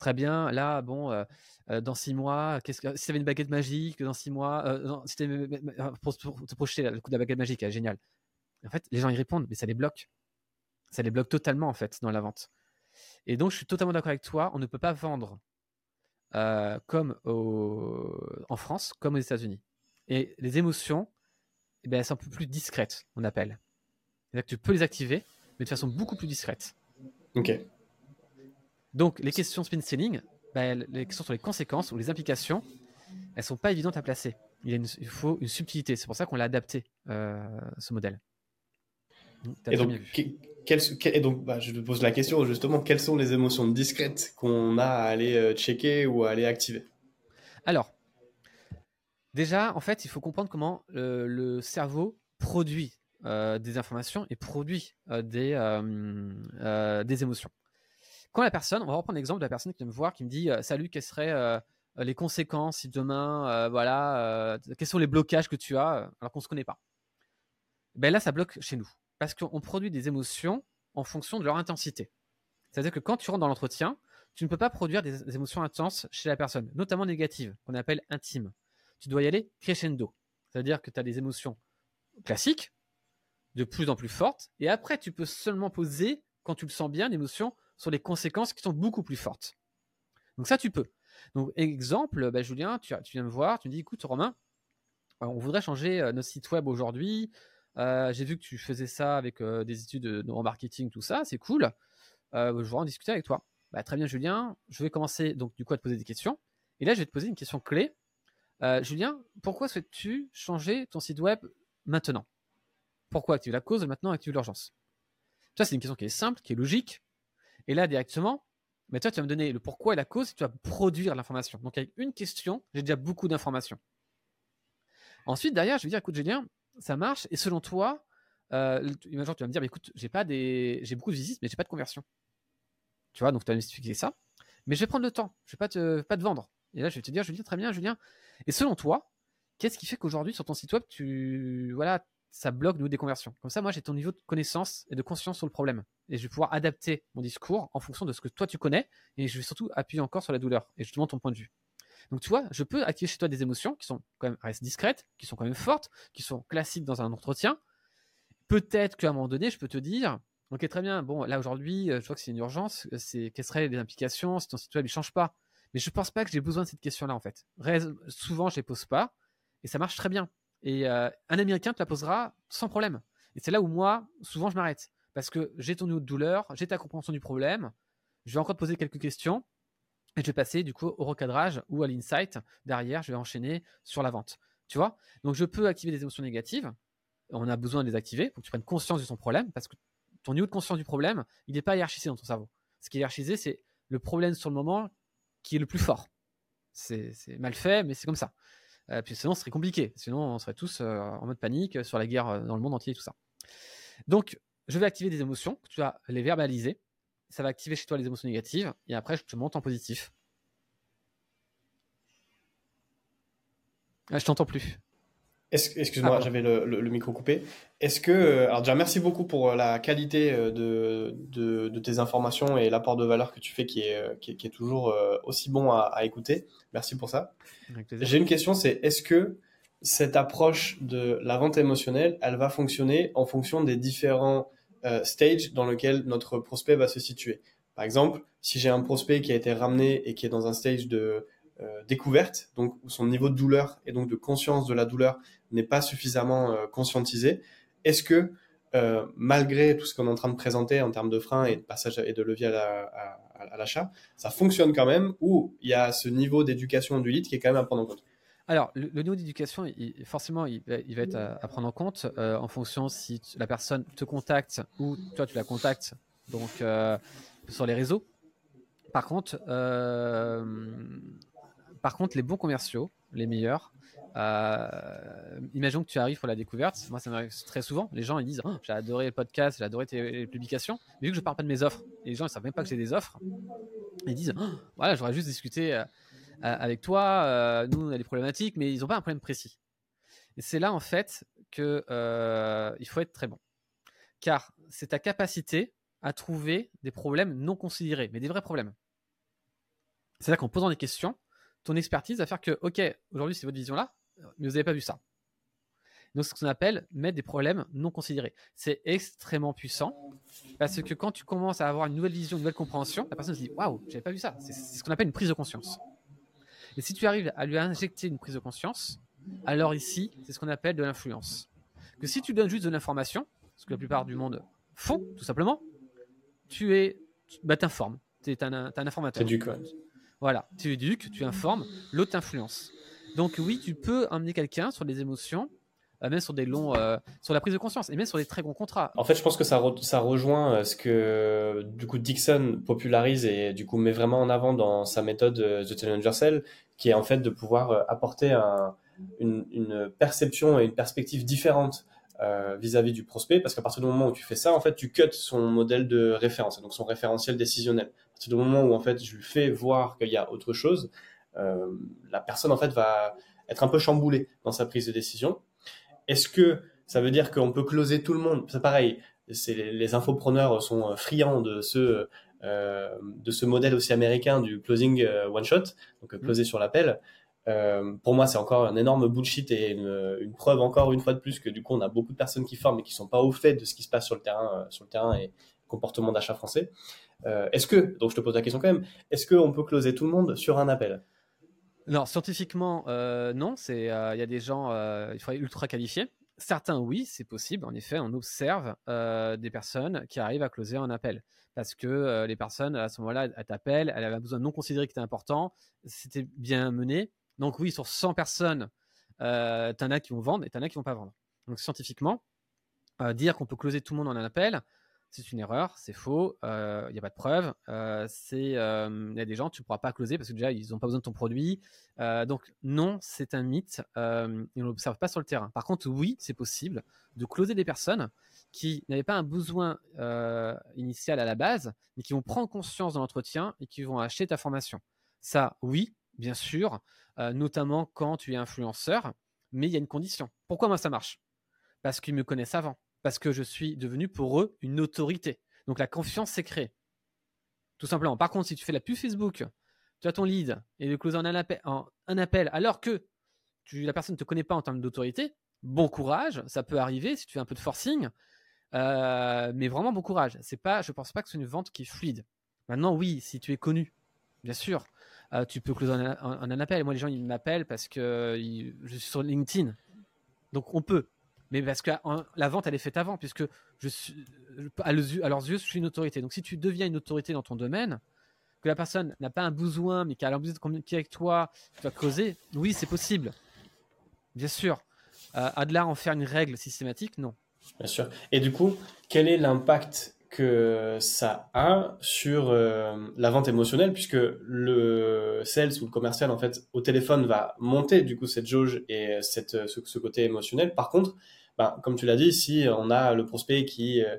très bien, là, bon, dans six mois, qu'est-ce que, si tu avais une baguette magique, dans six mois, si pour, te projeter le coup de la baguette magique, génial. En fait, les gens y répondent, mais ça les bloque. Ça les bloque totalement en fait dans la vente. Et donc, je suis totalement d'accord avec toi, on ne peut pas vendre comme en France, comme aux États-Unis. Et les émotions, eh bien, elles sont un peu plus discrètes, on appelle. C'est-à-dire que tu peux les activer, mais de façon beaucoup plus discrète.
Ok.
Donc, les questions spin selling, ben, les questions sur les conséquences ou les implications, elles sont pas évidentes à placer. Il, faut une subtilité. C'est pour ça qu'on l'a adapté, euh, ce modèle.
Et donc, et donc, bah, je te pose la question justement, quelles sont les émotions discrètes qu'on a à aller euh, checker ou à aller activer?
Alors, déjà, en fait, il faut comprendre comment le, cerveau produit euh, des informations et produit euh, des, des émotions. Quand la personne, on va reprendre l'exemple de la personne qui vient me voir, qui me dit Salut, quelles seraient les conséquences si demain, voilà, quels sont les blocages que tu as alors qu'on ne se connaît pas ben Là, ça bloque chez nous parce qu'on produit des émotions en fonction de leur intensité. C'est-à-dire que quand tu rentres dans l'entretien, tu ne peux pas produire des émotions intenses chez la personne, notamment négatives, qu'on appelle intimes. Tu dois y aller crescendo. C'est-à-dire que tu as des émotions classiques, de plus en plus fortes, et après tu peux seulement poser, quand tu le sens bien, l'émotion sur les conséquences qui sont beaucoup plus fortes. Donc ça, tu peux. Donc exemple, bah, Julien, tu, viens me voir, tu me dis, écoute Romain, on voudrait changer euh, notre site web aujourd'hui, euh, j'ai vu que tu faisais ça avec euh, des études en marketing, tout ça, c'est cool. Euh, je voudrais en discuter avec toi. Bah, très bien, Julien. Je vais commencer donc du coup à te poser des questions. Et là, je vais te poser une question clé. Julien, pourquoi souhaites-tu changer ton site web maintenant? Pourquoi activer la cause maintenant activer l'urgence? Ça, c'est une question qui est simple, qui est logique. Et là, directement, mais toi, tu vas me donner le pourquoi et la cause et tu vas produire l'information. Donc, avec une question, j'ai déjà beaucoup d'informations. Ensuite, derrière, je vais dire, écoute, Julien, ça marche. Et selon toi, euh, tu vas me dire, écoute, j'ai pas des, j'ai beaucoup de visites, mais j'ai pas de conversion. Tu vois, donc tu as expliqué ça. Mais je vais prendre le temps. Je vais pas te, pas te vendre. Et là, je vais te dire, Julien, très bien, Julien. Et selon toi, qu'est-ce qui fait qu'aujourd'hui sur ton site web, tu, voilà, ça bloque nous des conversions. Comme ça, moi, j'ai ton niveau de connaissance et de conscience sur le problème. Et je vais pouvoir adapter mon discours en fonction de ce que toi tu connais. Et je vais surtout appuyer encore sur la douleur et justement ton point de vue. Donc tu vois, je peux activer chez toi des émotions qui sont quand même restent discrètes, qui sont quand même fortes, qui sont classiques dans un entretien. Peut-être qu'à un moment donné, je peux te dire, ok très bien, bon là aujourd'hui, euh, je vois que c'est une urgence, euh, c'est quelles seraient les implications si ton web ne change pas? Mais je pense pas que j'ai besoin de cette question-là en fait. souvent, je les pose pas et ça marche très bien. Et euh, un Américain te la posera sans problème. Et c'est là où moi, souvent, je m'arrête parce que j'ai ton niveau de douleur, j'ai ta compréhension du problème. Je vais encore te poser quelques questions et je vais passer du coup au recadrage ou à l'insight. Derrière, je vais enchaîner sur la vente. Tu vois? Donc je peux activer des émotions négatives. On a besoin de les activer pour que tu prennes conscience de son problème parce que ton niveau de conscience du problème, il n'est pas hiérarchisé dans ton cerveau. Ce qui est hiérarchisé, c'est le problème sur le moment qui est le plus fort. C'est mal fait, mais c'est comme ça. Euh, sinon, ce serait compliqué. Sinon, on serait tous euh, en mode panique sur la guerre euh, dans le monde entier et tout ça. Donc, je vais activer des émotions, tu vas les verbaliser ça va activer chez toi les émotions négatives, et après, je te monte en positif. Ah, je t'entends plus.
Excuse-moi, ah, j'avais le, micro coupé. Est-ce que, euh, alors déjà merci beaucoup pour la qualité euh, de, de, tes informations et l'apport de valeur que tu fais qui est, euh, qui est, toujours aussi bon à, écouter. Merci pour ça. J'ai une question, c'est est-ce que cette approche de la vente émotionnelle, elle va fonctionner en fonction des différents stages dans lesquels notre prospect va se situer? Par exemple, si j'ai un prospect qui a été ramené et qui est dans un stage de découverte, donc son niveau de douleur et donc de conscience de la douleur n'est pas suffisamment euh, conscientisé. Est-ce que, euh, malgré tout ce qu'on est en train de présenter en termes de freins et de passage et de levier à l'achat, ça fonctionne quand même ou il y a ce niveau d'éducation du lead qui est quand même à prendre en compte?
Alors, le, niveau d'éducation, forcément, il, va être à, prendre en compte euh, en fonction si la personne te contacte ou toi tu la contactes, donc sur les réseaux. Par contre, par contre, les bons commerciaux, les meilleurs, euh, imaginons que tu arrives pour la découverte. Moi, ça m'arrive très souvent. Les gens ils disent oh, J'ai adoré le podcast, j'ai adoré tes publications. Mais vu que je parle pas de mes offres, et les gens ils savent même pas que j'ai des offres, ils disent oh, Voilà, j'aurais juste discuté euh, avec toi. Euh, nous, on a des problématiques, mais ils n'ont pas un problème précis. Et c'est là, en fait, qu'il il faut être très bon. Car c'est ta capacité à trouver des problèmes non considérés, mais des vrais problèmes. C'est-à-dire qu'en posant des questions, ton expertise va faire que, OK, aujourd'hui, c'est votre vision-là, mais vous n'avez pas vu ça. Donc, c'est ce qu'on appelle mettre des problèmes non considérés. C'est extrêmement puissant parce que quand tu commences à avoir une nouvelle vision, une nouvelle compréhension, la personne se dit Waouh, j'avais pas vu ça. C'est ce qu'on appelle une prise de conscience. Et si tu arrives à lui injecter une prise de conscience, alors ici, c'est ce qu'on appelle de l'influence. Que si tu donnes juste de l'information, ce que la plupart du monde font, tout simplement, tu es, bah, t'informes. Tu es un, informateur.
C'est du.
Voilà, tu éduques, tu informes, l'autre influence. Donc oui, tu peux amener quelqu'un sur des émotions, euh, même sur des longs, euh, sur la prise de conscience, et même sur des très gros contrats.
En fait, je pense que ça, ça rejoint euh, ce que du coup Dixon popularise et du coup met vraiment en avant dans sa méthode The Challenger Cell, qui est en fait de pouvoir apporter une, une, perception et une perspective différente vis-à-vis du prospect, parce qu'à partir du moment où tu fais ça, en fait, tu cuts son modèle de référence, donc son référentiel décisionnel partir du moment où en fait je lui fais voir qu'il y a autre chose, euh, la personne en fait va être un peu chamboulée dans sa prise de décision. Est-ce que ça veut dire qu'on peut closer tout le monde? C'est pareil, c'est les, infopreneurs sont friands de ce euh, de ce modèle aussi américain du closing euh, one shot, donc closer sur l'appel. Pour moi, c'est encore un énorme bullshit et une, preuve encore une fois de plus que du coup, on a beaucoup de personnes qui forment et qui sont pas au fait de ce qui se passe sur le terrain, sur le terrain et comportement d'achat français. Euh, est-ce que, donc je te pose la question quand même, est-ce qu'on peut closer tout le monde sur un appel?
Non, scientifiquement, euh, non. C'est, euh, il y a des gens, il faudrait ultra qualifiés. Certains, oui, c'est possible. En effet, on observe des personnes qui arrivent à closer un appel. Parce que les personnes, à ce moment-là, elles t'appellent, elles avaient besoin non considérer que c'était important, c'était bien mené. Donc oui, sur 100 personnes, euh, t'en as qui vont vendre et t'en as qui vont pas vendre. Donc scientifiquement, dire qu'on peut closer tout le monde en un appel, c'est une erreur, c'est faux, il euh, n'y a pas de preuve. Euh, il euh, y a des gens, tu ne pourras pas closer parce que déjà, ils n'ont pas besoin de ton produit. Euh, donc, non, c'est un mythe. on ne l'observe pas sur le terrain. Par contre, oui, c'est possible de closer des personnes qui n'avaient pas un besoin initial à la base, mais qui vont prendre conscience dans l'entretien et qui vont acheter ta formation. Ça, oui, bien sûr, notamment quand tu es influenceur, mais il y a une condition. Pourquoi moi ça marche? Parce qu'ils me connaissent avant parce que je suis devenu pour eux une autorité. Donc la confiance s'est créée. Tout simplement. Par contre, si tu fais la pub Facebook, tu as ton lead et le close en un appel, en un appel alors que la personne ne te connaît pas en termes d'autorité, bon courage, ça peut arriver si tu fais un peu de forcing, euh, mais vraiment bon courage. C'est pas, je pense pas que c'est une vente qui est fluide. Maintenant, oui, si tu es connu, bien sûr, euh, tu peux close en, un appel. Moi, les gens, ils m'appellent parce que je suis sur LinkedIn. Donc, on peut mais parce que la vente, elle est faite avant, puisque je suis, à, leurs yeux, je suis une autorité. Donc, si tu deviens une autorité dans ton domaine, que la personne n'a pas un besoin, mais qu'elle a envie de communiquer avec toi, tu vas causer, oui, c'est possible. Bien sûr. Euh, à de là en faire une règle systématique, non.
Bien sûr. Et du coup, quel est l'impact que ça a sur euh, la vente émotionnelle puisque le sales ou le commercial en fait au téléphone va monter du coup cette jauge et cette, ce côté émotionnel. Par contre, ben, comme tu l'as dit, si on a le prospect qui euh,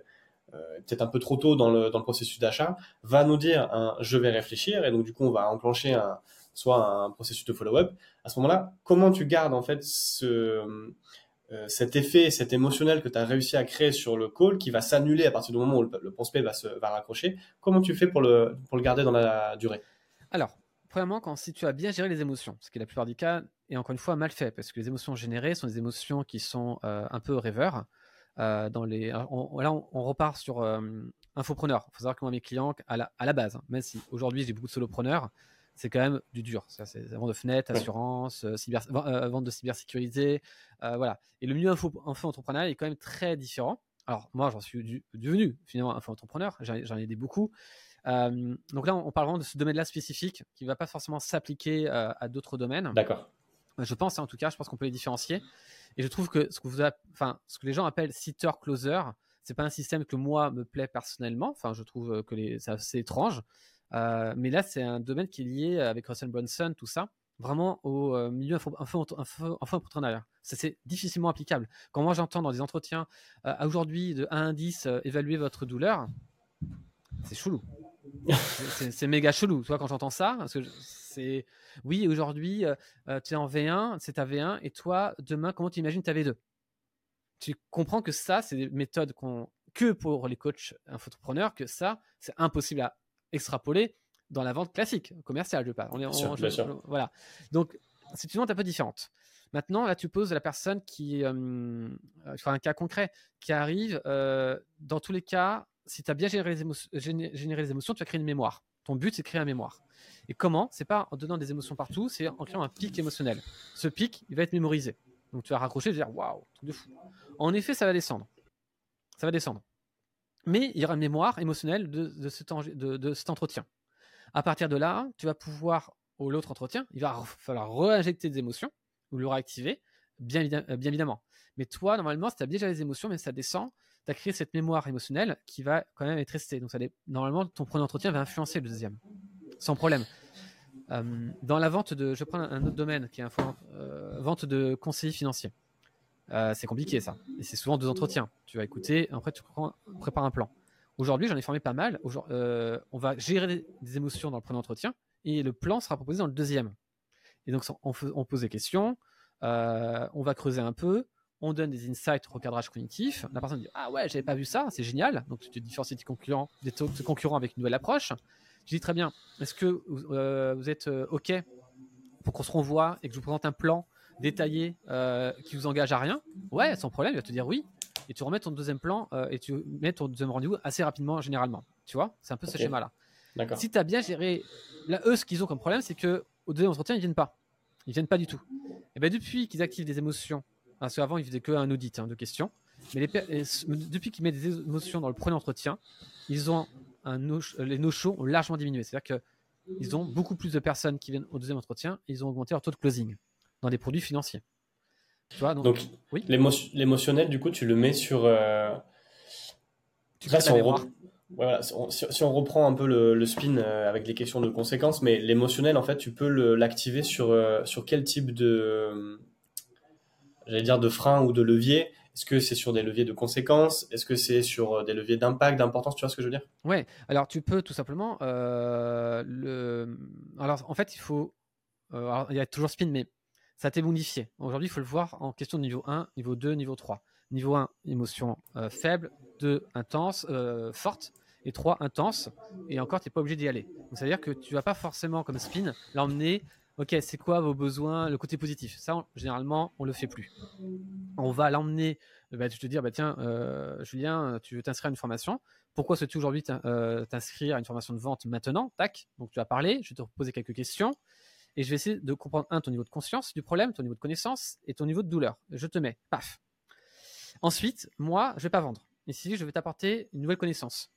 euh, peut-être un peu trop tôt dans le, dans le processus d'achat, va nous dire je vais réfléchir et donc du coup on va enclencher un, soit un processus de follow-up. À ce moment-là, comment tu gardes en fait ce, euh, cet effet, cet émotionnel que tu as réussi à créer sur le call qui va s'annuler à partir du moment où le, prospect va se va raccrocher. Comment tu fais pour le, pour le garder dans la durée?
Alors, premièrement, quand si tu as bien géré les émotions, ce qui est la plupart des cas, et encore une fois mal fait, parce que les émotions générées sont des émotions qui sont euh, un peu rêveurs. Euh, dans les, là, on, repart sur infopreneur. Il faut savoir que moi, mes clients, à la, à la base, hein, même si aujourd'hui j'ai beaucoup de solopreneurs, c'est quand même du dur. C'est vente de fenêtres, assurance, euh, cyber, euh, vente de cybersécurité, euh, voilà. Et le milieu info, info entrepreneurial est quand même très différent. Alors moi, j'en suis devenu finalement info entrepreneur. J'en ai aidé beaucoup. donc là, on, parle vraiment de ce domaine-là spécifique qui ne va pas forcément s'appliquer à d'autres domaines.
D'accord.
Je pense, en tout cas, je pense qu'on peut les différencier. Et je trouve que ce que, vous enfin, ce que les gens appellent sitter-closer, c'est pas un système que moi me plaît personnellement. Enfin, je trouve que c'est assez étrange. Euh, mais là, c'est un domaine qui est lié avec Russell Brunson, tout ça, vraiment au euh, milieu entrepreneurial. Ça, c'est difficilement applicable. Quand moi, j'entends dans des entretiens, euh, aujourd'hui, de 1 à 10, évaluer votre douleur, c'est chelou. c'est méga chelou, tu vois, quand j'entends ça, c'est, oui, aujourd'hui, tu es en V1, c'est ta V1, et toi, demain, comment tu imagines ta V2 Tu comprends que ça, c'est des méthodes que pour les coachs entrepreneurs, que ça, c'est impossible à extrapoler dans la vente classique, commerciale, je parle. On est voilà. Donc, c'est une vente un peu différente. Maintenant, là, tu poses la personne qui, euh, enfin, un cas concret, qui arrive. Euh, dans tous les cas, si tu as bien généré les, émotions, généré les émotions, tu vas créer une mémoire. Ton but, c'est de créer une mémoire. Et comment? C'est pas en donnant des émotions partout, c'est en créant un pic émotionnel. Ce pic, il va être mémorisé. Donc, tu vas raccrocher et dire waouh, truc de fou. En effet, ça va descendre. Ça va descendre mais il y aura une mémoire émotionnelle de, de, cet, entretien. À partir de là, tu vas pouvoir, au l'autre entretien, il va falloir réinjecter des émotions ou le réactiver, bien, euh, évidemment. Mais toi, normalement, si tu as déjà les émotions, mais ça descend, tu as créé cette mémoire émotionnelle qui va quand même être restée. Donc, normalement, ton premier entretien va influencer le deuxième, sans problème. Euh, dans la vente de, je prends un autre domaine qui est euh, vente de conseillers financiers. Euh, c'est compliqué ça. Et c'est souvent deux entretiens. Tu vas écouter, après tu prépares un plan. Aujourd'hui, j'en ai formé pas mal. Euh, on va gérer des émotions dans le premier entretien et le plan sera proposé dans le deuxième. Et donc, on, pose des questions, euh, on va creuser un peu, on donne des insights, recadrage cognitif. La personne dit Ah ouais, j'avais pas vu ça, c'est génial. Donc, tu te différencies des concurrents, des concurrents avec une nouvelle approche. Je dis très bien, est-ce que vous êtes OK pour qu'on se renvoie et que je vous présente un plan détaillé euh, qui vous engage à rien, ouais, sans problème, il va te dire oui. Et tu remets ton deuxième plan euh, et tu mets ton deuxième rendez-vous assez rapidement, généralement. Tu vois, c'est un peu ce schéma-là. Si tu as bien géré, là, eux, ce qu'ils ont comme problème, c'est que au deuxième entretien, ils viennent pas. Ils viennent pas du tout. Et ben depuis qu'ils activent des émotions, parce qu'avant, ils faisaient qu'un audit hein, de questions, mais depuis qu'ils mettent des émotions dans le premier entretien, ils ont un les no-shows ont largement diminué. C'est-à-dire qu'ils ont beaucoup plus de personnes qui viennent au deuxième entretien et ils ont augmenté leur taux de closing dans des produits financiers.
Tu vois, donc, oui l'émotionnel, du coup, tu le mets sur. Euh...
Tu si, on
voilà, si, on, reprend un peu le, spin euh, avec les questions de conséquences, mais l'émotionnel, en fait, tu peux l'activer sur, euh, sur quel type de. J'allais dire de frein ou de levier est-ce que c'est sur des leviers de conséquences? Est-ce que c'est sur euh, des leviers d'impact, d'importance? Tu vois ce que je veux dire?
Ouais. Alors tu peux tout simplement. le... Alors en fait, il faut. il y a toujours spin, mais ça t'est bonifié. Aujourd'hui, il faut le voir en question de niveau 1, niveau 2, niveau 3. Niveau 1, émotion euh, faible, 2, intense, euh, forte, et 3, intense, et encore, tu n'es pas obligé d'y aller. Donc, ça veut dire que tu vas pas forcément, comme spin, l'emmener, ok, c'est quoi vos besoins, le côté positif? Ça, généralement, on le fait plus. On va l'emmener, bah, tu te dire, bah, tiens, euh, Julien, tu veux t'inscrire à une formation. Pourquoi souhaites-tu aujourd'hui t'inscrire à une formation de vente maintenant? Tac, donc tu vas parler, je vais te poser quelques questions. Et je vais essayer de comprendre, un, ton niveau de conscience du problème, ton niveau de connaissance et ton niveau de douleur. Je te mets, paf. Ensuite, moi, je vais pas vendre. Ici, je vais t'apporter une nouvelle connaissance.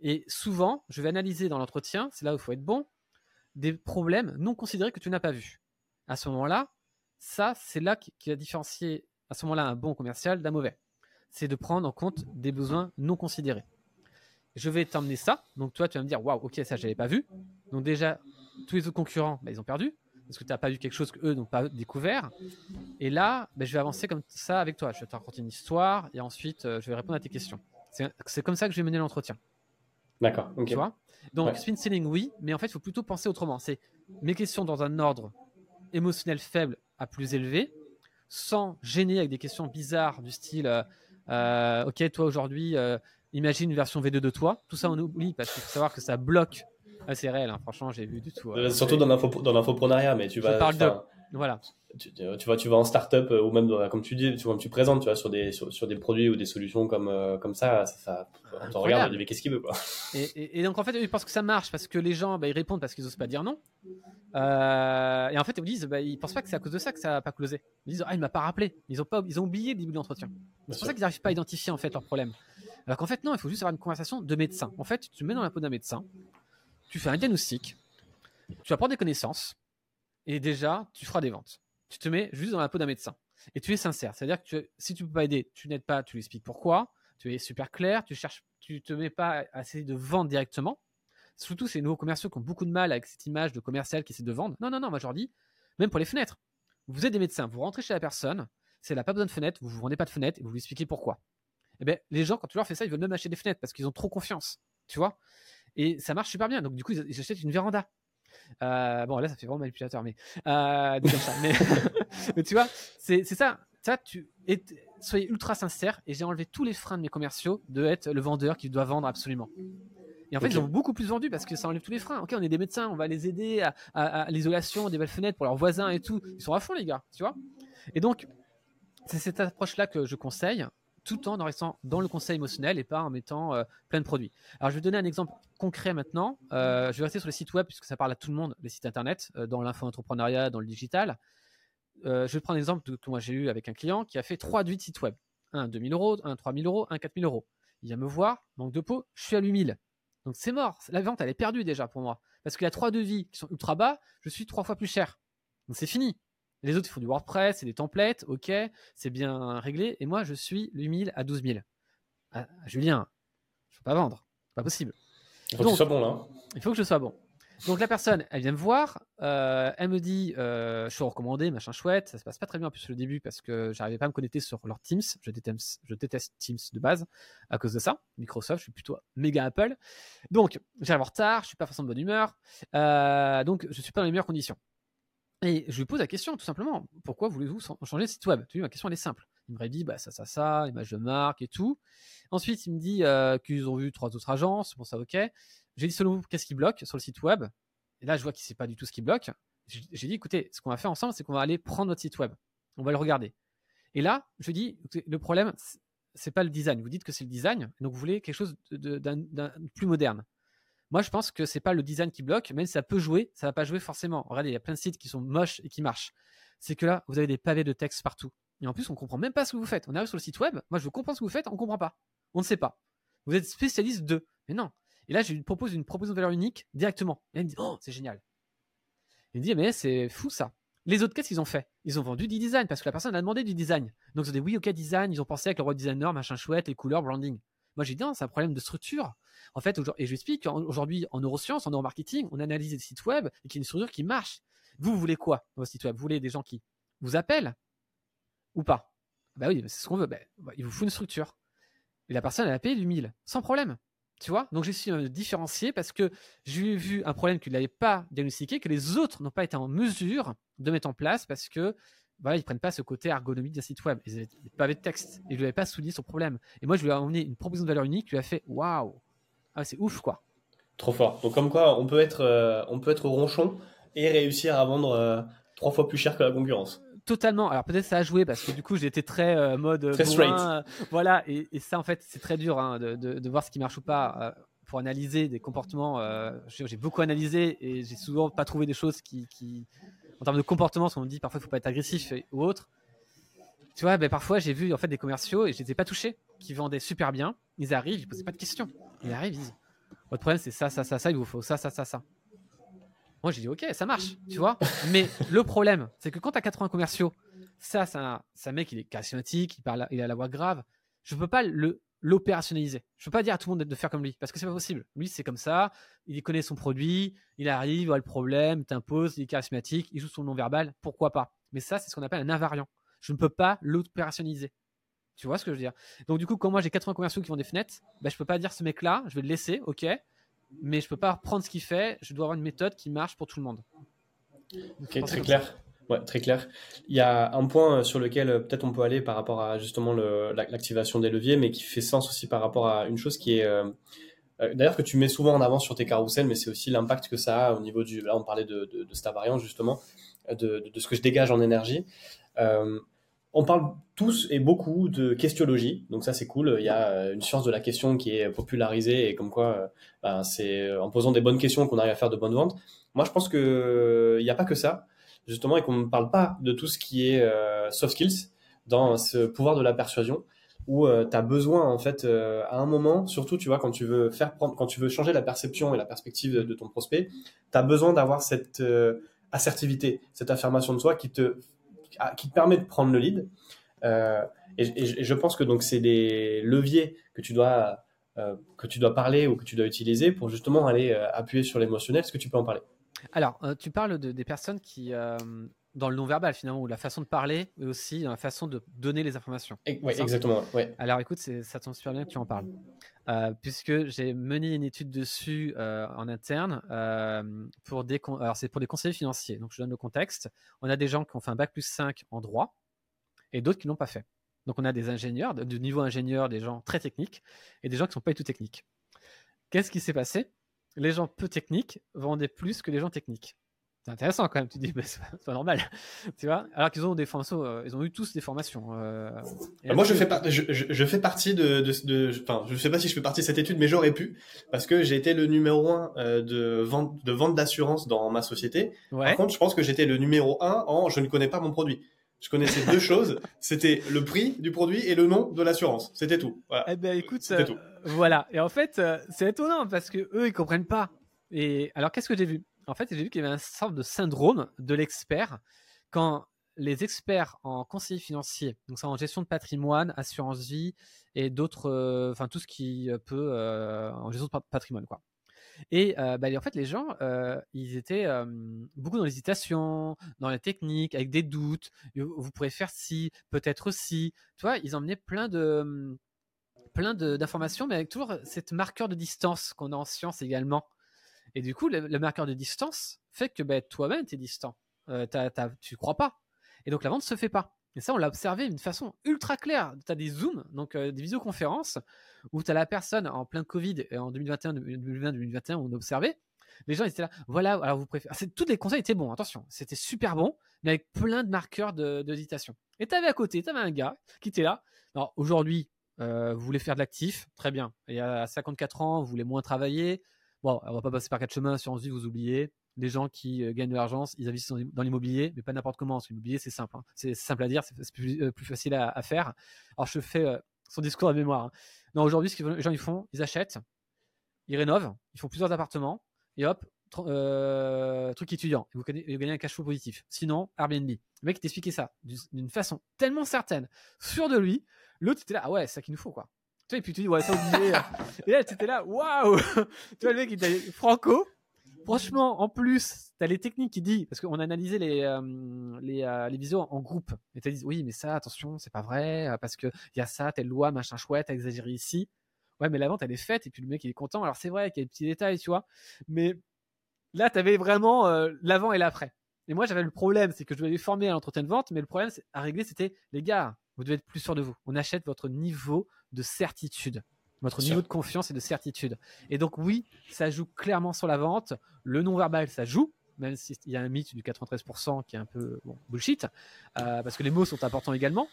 Et souvent, je vais analyser dans l'entretien, c'est là où il faut être bon, des problèmes non considérés que tu n'as pas vus. À ce moment-là, ça, c'est là qui va différencier à ce moment-là un bon commercial d'un mauvais. C'est de prendre en compte des besoins non considérés. Je vais t'emmener ça. Donc toi, tu vas me dire, waouh, ok, ça, je n'avais pas vu. Donc déjà, tous les autres concurrents, bah, ils ont perdu parce que tu n'as pas vu quelque chose qu'eux n'ont pas découvert. Et là, bah, je vais avancer comme ça avec toi. Je vais te raconter une histoire et ensuite, euh, je vais répondre à tes questions. C'est comme ça que je vais mener l'entretien.
D'accord.
Tu vois? Donc, spin selling, oui, mais en fait, il faut plutôt penser autrement. C'est mes questions dans un ordre émotionnel faible à plus élevé, sans gêner avec des questions bizarres du style euh, euh, Ok, toi aujourd'hui, imagine une version V2 de toi. Tout ça, on oublie parce qu'il faut savoir que ça bloque. Ah, c'est réel, hein. franchement, j'ai vu du tout.
Hein. Surtout dans l'infoprenariat, mais tu vas.
Je parle de. Voilà
tu, tu, vois, tu vas en start-up euh, ou même comme tu dis, tu, comme tu présentes, tu vois, sur des, sur, des produits ou des solutions comme, euh, comme ça, ça, ça on te regarde, mais qu'est-ce qu'il veut, quoi?
Et, et, donc, en fait, ils pensent que ça marche parce que les gens, bah, ils répondent parce qu'ils n'osent pas dire non. Euh, et en fait, ils disent, bah, ils pensent pas que c'est à cause de ça que ça n'a pas closé. Ils disent, ah, il m'a pas rappelé. Ils ont pas, ils ont oublié le début de l'entretien. C'est pour ça qu'ils n'arrivent pas à identifier, en fait, leur problème. Alors qu'en fait, non, il faut juste avoir une conversation de médecin. En fait, tu te mets dans la peau d'un médecin, tu fais un diagnostic, tu apprends des connaissances, et déjà, tu feras des ventes tu te mets juste dans la peau d'un médecin. Et tu es sincère. C'est-à-dire que si tu peux pas aider, tu n'aides pas, tu lui expliques pourquoi. Tu es super clair, tu cherches, tu te mets pas à essayer de vendre directement. Surtout ces nouveaux commerciaux qui ont beaucoup de mal avec cette image de commercial qui essaie de vendre. Non, non, non, moi je leur dis, même pour les fenêtres. Vous êtes des médecins, vous rentrez chez la personne, elle n'a pas besoin de fenêtre, vous ne vous vendez pas de fenêtre et vous lui expliquez pourquoi. Eh bien, les gens, quand tu leur fais ça, ils veulent même acheter des fenêtres parce qu'ils ont trop confiance. Tu vois Et ça marche super bien. Donc, du coup, ils achètent une véranda. Euh, bon, là, ça fait vraiment manipulateur, mais, euh, mais, tu vois, c'est ça. Ça, tu soyez ultra sincère et j'ai enlevé tous les freins de mes commerciaux de être le vendeur qui doit vendre absolument. Et en fait, ils ont beaucoup plus vendu parce que ça enlève tous les freins. Ok, on est des médecins, on va les aider à, à, l'isolation, des belles fenêtres pour leurs voisins et tout. Ils sont à fond, les gars, tu vois. Et donc, c'est cette approche-là que je conseille tout en restant dans le conseil émotionnel et pas en mettant euh, plein de produits. Alors, je vais donner un exemple concret maintenant. Euh, je vais rester sur les sites web puisque ça parle à tout le monde, les sites internet, euh, dans l'info-entrepreneuriat, dans le digital. je vais prendre l'exemple que moi j'ai eu avec un client qui a fait trois de sites web. Un 2000 euros, un 3000 euros, un 4000 euros. Il vient me voir, manque de peau, je suis à 8000. Donc c'est mort. La vente, elle est perdue déjà pour moi. Parce qu'il y a trois devis qui sont ultra bas, je suis trois fois plus cher. Donc c'est fini. Les autres, ils font du WordPress, c'est des templates, ok, c'est bien réglé. Et moi, je suis 8000 à 12000. Ah, Julien, je ne peux pas vendre. Pas possible.
Il faut que je sois bon là.
Il faut que je sois bon. Donc la personne, elle vient me voir, euh, elle me dit, euh, je suis recommandé, machin chouette. Ça se passe pas très bien en plus le début parce que j'arrivais pas à me connecter sur leur Teams. Je déteste, je déteste Teams de base à cause de ça. Microsoft, je suis plutôt méga Apple. Donc j'arrive en retard, je suis pas forcément de bonne humeur, euh, donc je suis pas dans les meilleures conditions. Et je lui pose la question, tout simplement, pourquoi voulez-vous changer de site web? Tu vois, ma question, elle est simple. Il me dit, bah, ça, ça, ça, image de marque et tout. Ensuite, il me dit euh, qu'ils ont vu trois autres agences. Bon, ça, ok. J'ai dit, selon vous, qu'est-ce qui bloque sur le site web? Et là, je vois qu'il ne sait pas du tout ce qui bloque. J'ai dit, écoutez, ce qu'on va faire ensemble, c'est qu'on va aller prendre notre site web. On va le regarder. Et là, je dis, le problème, c'est pas le design. Vous dites que c'est le design, donc vous voulez quelque chose de plus moderne. Moi, je pense que c'est pas le design qui bloque, même si ça peut jouer, ça va pas jouer forcément. Regardez, il y a plein de sites qui sont moches et qui marchent. C'est que là, vous avez des pavés de texte partout. Et en plus, on comprend même pas ce que vous faites. On arrive sur le site web, moi je veux comprendre ce que vous faites, on comprend pas. On ne sait pas. Vous êtes spécialiste de. Mais non. Et là, je lui propose une proposition de valeur unique directement. Et elle me dit, oh, c'est génial. Il me dit, mais c'est fou ça. Les autres, qu'est-ce qu'ils ont fait? Ils ont vendu du design parce que la personne a demandé du design. Donc ils ont dit oui, ok, design. Ils ont pensé avec le roi designer, machin chouette, les couleurs, branding. Moi, j'ai dit, non, c'est un problème de structure. En fait, et je lui explique qu'aujourd'hui, en neurosciences, en neuromarketing, on analyse des sites web et qu'il y a une structure qui marche. Vous, vous voulez quoi dans votre site web? Vous voulez des gens qui vous appellent ou pas? Bah oui, c'est ce qu'on veut. Bah, bah, il vous faut une structure. Et la personne, elle a payé du 1000, sans problème. Tu vois? Donc, j'ai su me différencier parce que j'ai vu un problème qu'il n'avait pas diagnostiqué, que les autres n'ont pas été en mesure de mettre en place parce que voilà, ils prennent pas ce côté ergonomique d'un site web. Ils n'avaient pas de texte. Ils ne lui avaient pas souligné son problème. Et moi, je lui ai emmené une proposition de valeur unique qui lui a fait waouh ah, c'est ouf, quoi.
Trop fort. Donc, comme quoi, on peut être, euh, on peut être ronchon et réussir à vendre euh, trois fois plus cher que la concurrence.
Totalement. Alors peut-être ça a joué parce que du coup j'étais très euh, mode
très straight.
voilà et, ça en fait c'est très dur hein, de, de, voir ce qui marche ou pas pour analyser des comportements. j'ai beaucoup analysé et j'ai souvent pas trouvé des choses qui, qui en termes de comportement, on me dit parfois il faut pas être agressif ou autre. Tu vois, ben, parfois j'ai vu en fait des commerciaux et je n'étais pas touché, qui vendaient super bien. Ils arrivent, ils posaient pas de questions. Ils arrivent, ils disent Votre problème c'est ça, ça, ça, ça, il vous faut ça, ça, ça, ça. Moi j'ai dit Ok, ça marche, tu vois. Mais le problème, c'est que quand tu as 80 commerciaux, ça, c'est un, mec, il est charismatique, il, parle, a la voix grave. Je peux pas le l'opérationnaliser. Je peux pas dire à tout le monde de faire comme lui parce que c'est pas possible. Lui, c'est comme ça, il connaît son produit, il arrive, il voit le problème, t'impose, il est charismatique, il joue son non verbal, pourquoi pas? Mais ça, c'est ce qu'on appelle un invariant je ne peux pas l'opérationnaliser. Tu vois ce que je veux dire? Donc du coup, quand moi j'ai 80 commerciaux qui font des fenêtres, bah, je peux pas dire ce mec-là, je vais le laisser, ok. mais je peux pas reprendre ce qu'il fait. Je dois avoir une méthode qui marche pour tout le monde.
Ok, très clair. Ouais, très clair. Il y a un point sur lequel euh, peut-être on peut aller par rapport à justement l'activation des leviers, mais qui fait sens aussi par rapport à une chose qui est euh, euh, d'ailleurs que tu mets souvent en avant sur tes carousels, mais c'est aussi l'impact que ça a au niveau du. Là, on parlait de, de, variante justement, de, de, ce que je dégage en énergie. on parle tous et beaucoup de questiologie, donc ça c'est cool. Il y a une science de la question qui est popularisée et comme quoi, ben, c'est en posant des bonnes questions qu'on arrive à faire de bonnes ventes. Moi, je pense qu'il n'y a pas que ça justement, et qu'on ne parle pas de tout ce qui est euh, soft skills dans ce pouvoir de la persuasion où euh, tu as besoin en fait euh, à un moment surtout tu vois quand tu veux faire prendre quand tu veux changer la perception et la perspective de, ton prospect tu as besoin d'avoir cette assertivité cette affirmation de soi qui te qui te permet de prendre le lead. Et, je pense que donc c'est des leviers que tu dois que tu dois parler ou que tu dois utiliser pour justement aller appuyer sur l'émotionnel. Est-ce que tu peux en parler?
Alors, euh, tu parles de, des personnes qui, euh, dans le non-verbal finalement, ou la façon de parler, mais aussi dans la façon de donner les informations.
Oui, exactement. Ouais.
Alors écoute, ça tombe super bien que tu en parles. Euh, puisque j'ai mené une étude dessus en interne pour des alors c'est pour des conseillers financiers. Donc je donne le contexte. On a des gens qui ont fait un bac plus 5 en droit et d'autres qui l'ont pas fait. Donc on a des ingénieurs, de niveau ingénieur, des gens très techniques et des gens qui ne sont pas du tout techniques. Qu'est-ce qui s'est passé? Les gens peu techniques vendaient plus que les gens techniques. C'est intéressant quand même, tu dis, c'est pas normal, tu vois. Alors qu'ils ont des formations, euh, ils ont eu tous des formations. Euh,
moi, je fais, je, fais partie de, enfin, je sais pas si je fais partie de cette étude, mais j'aurais pu, parce que j'ai été le numéro un euh, de vente, de vente d'assurance dans ma société. Par contre, je pense que j'étais le numéro un en je ne connais pas mon produit je connaissais deux choses. C'était le prix du produit et le nom de l'assurance. C'était tout. Voilà.
Eh ben, écoute, euh, voilà. Et en fait, euh, c'est étonnant parce que eux, ils comprennent pas. Et alors, qu'est-ce que j'ai vu? En fait, j'ai vu qu'il y avait un sorte de syndrome de l'expert quand les experts en conseiller financier, donc ça en gestion de patrimoine, assurance vie et d'autres, euh, enfin tout ce qui peut en gestion de patrimoine, quoi. Et bah, en fait, les gens, ils étaient beaucoup dans l'hésitation, dans la technique, avec des doutes. Vous pourrez faire ci, peut-être aussi. Tu vois, ils emmenaient plein de plein d'informations, mais avec toujours cette marqueur de distance qu'on a en science également. Et du coup, le, marqueur de distance fait que bah, toi-même, tu es distant. Euh, tu crois pas. Et donc, la vente se fait pas. Et ça, on l'a observé d'une façon ultra claire. Tu as des Zooms, donc euh, des visioconférences, où tu as la personne en plein Covid, et en 2021, 2020, 2021, on a observé. Les gens étaient là, voilà, alors vous préférez. Tous les conseils étaient bons, attention, c'était super bon, mais avec plein de marqueurs d'hésitation. et tu avais à côté, tu avais un gars qui était là. Alors aujourd'hui, euh, vous voulez faire de l'actif, très bien. Et à 54 ans, vous voulez moins travailler. Bon, on va pas passer par quatre chemins, sur vie, vous oubliez les gens qui euh, gagnent de l'argent, ils investissent dans l'immobilier, mais pas n'importe comment. l'immobilier, c'est simple. Hein. C'est simple à dire, c'est plus, euh, plus, facile à, faire. Alors, je fais euh, son discours de mémoire. Hein. Non, aujourd'hui, ce que les gens ils font, ils achètent, ils rénovent, ils font plusieurs appartements, et hop, truc étudiant. Et vous, gagnez, un cash flow positif. Sinon, Airbnb. Le mec, il t'expliquait ça d'une façon tellement certaine, sûr de lui. L'autre, était là, ah ouais, c'est ça qu'il nous faut, quoi. Tu vois, et puis tu dis, ouais, ça oublié. et là, tu étais là, waouh! tu vois, le mec, il était franco, Franchement, en plus, tu as les techniques qui disent, parce qu'on a analysé les, euh, les, euh, les en groupe, et tu dit, oui, mais ça, attention, c'est pas vrai, euh, parce qu'il y a ça, telle loi, machin chouette, à exagérer ici. Ouais, mais la vente, elle est faite, et puis le mec, il est content. Alors, c'est vrai qu'il y a des petits détails, tu vois, mais là, tu avais vraiment l'avant et l'après. Et moi, j'avais le problème, c'est que je devais les former à l'entretien de vente, mais le problème à régler, c'était, les gars, vous devez être plus sûr de vous. On achète votre niveau de certitude votre niveau de confiance et de certitude. Et donc oui, ça joue clairement sur la vente. Le non-verbal, ça joue, même s'il y a un mythe du 93% qui est un peu bullshit, euh, parce que les mots sont importants également.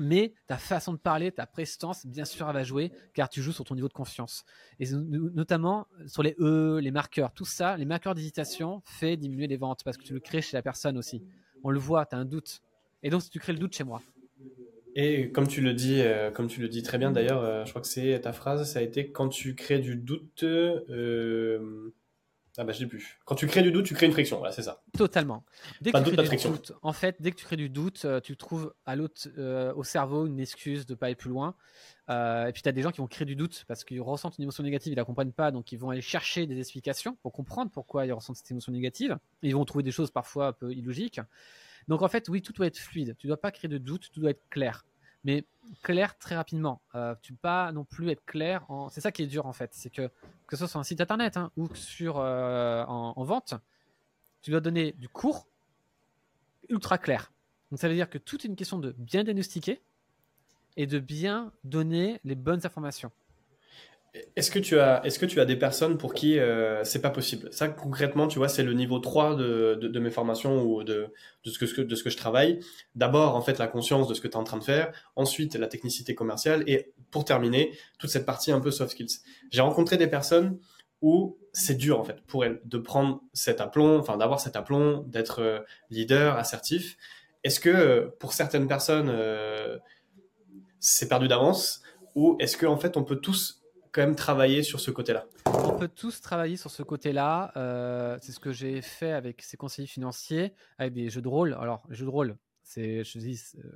Mais ta façon de parler, ta prestance, bien sûr, elle va jouer, car tu joues sur ton niveau de confiance. Et notamment sur les E, les marqueurs, tout ça, les marqueurs d'hésitation fait diminuer les ventes, parce que tu le crées chez la personne aussi. On le voit, tu as un doute. Et donc, si tu crées le doute chez moi,
et comme tu le dis, euh, comme tu le dis très bien d'ailleurs, euh, je crois que c'est ta phrase, ça a été quand tu crées du doute. Euh... Ah bah je l'ai plus. Quand tu crées du doute, tu crées une friction. Voilà, c'est ça.
Totalement. Dès que tu crées du doute, en fait, dès que tu crées du doute, tu trouves à l'autre, au cerveau une excuse de pas aller plus loin. et puis tu as des gens qui vont créer du doute parce qu'ils ressentent une émotion négative, ils la comprennent pas, donc ils vont aller chercher des explications pour comprendre pourquoi ils ressentent cette émotion négative. ils vont trouver des choses parfois un peu illogiques. Donc en fait, oui, tout doit être fluide. Tu dois pas créer de doute, tout doit être clair. mais clair très rapidement. Euh, tu peux pas non plus être clair. En... C'est ça qui est dur en fait, c'est que que ce soit sur un site internet hein, ou sur euh, en, vente, tu dois donner du cours ultra clair. Donc ça veut dire que tout est une question de bien diagnostiquer et de bien donner les bonnes informations.
Est-ce que, tu as, est-ce que tu as des personnes pour qui euh, c'est pas possible? Ça, concrètement, tu vois, c'est le niveau 3 de, de, mes formations ou de, de, ce que, de ce que je travaille. D'abord, en fait, la conscience de ce que tu es en train de faire. Ensuite, la technicité commerciale. Et pour terminer, toute cette partie un peu soft skills. J'ai rencontré des personnes où c'est dur, en fait, pour elles de prendre cet aplomb, enfin, d'avoir cet aplomb, d'être euh, leader, assertif. Est-ce que euh, pour certaines personnes, c'est perdu d'avance? Ou est-ce qu'en en fait, on peut tous quand même travailler sur ce côté-là
On peut tous travailler sur ce côté-là. Euh, c'est ce que j'ai fait avec ces conseillers financiers, avec des jeux de rôle. Alors, les jeux de rôle, c'est, je dis, euh,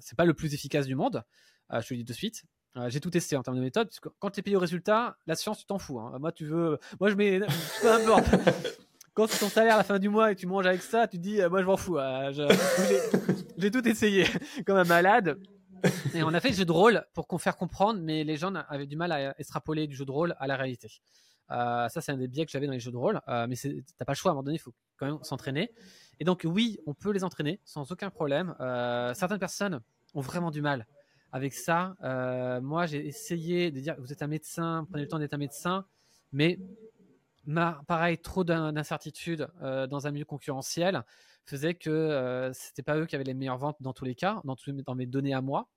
c'est pas le plus efficace du monde. Euh, je te le dis de suite. j'ai tout testé en termes de méthode. quand tu es payé au résultat, la science, tu t'en fous. Hein. Moi, tu veux. Moi, je mets. Peu importe. quand c'est ton salaire à la fin du mois et tu manges avec ça, tu te dis, moi, je m'en fous. J'ai tout essayé comme un malade et on a fait le jeu de rôle pour faire comprendre, mais les gens avaient du mal à extrapoler du jeu de rôle à la réalité. Euh, ça, c'est un des biais que j'avais dans les jeux de rôle, euh, mais t'as pas le choix. À un moment donné, il faut quand même s'entraîner. Et donc, oui, on peut les entraîner sans aucun problème. Euh, certaines personnes ont vraiment du mal avec ça. moi, j'ai essayé de dire vous êtes un médecin, prenez le temps d'être un médecin, mais pareil, trop d'incertitudes dans un milieu concurrentiel faisait que euh, c'était pas eux qui avaient les meilleures ventes dans tous les cas, dans, dans mes données à moi.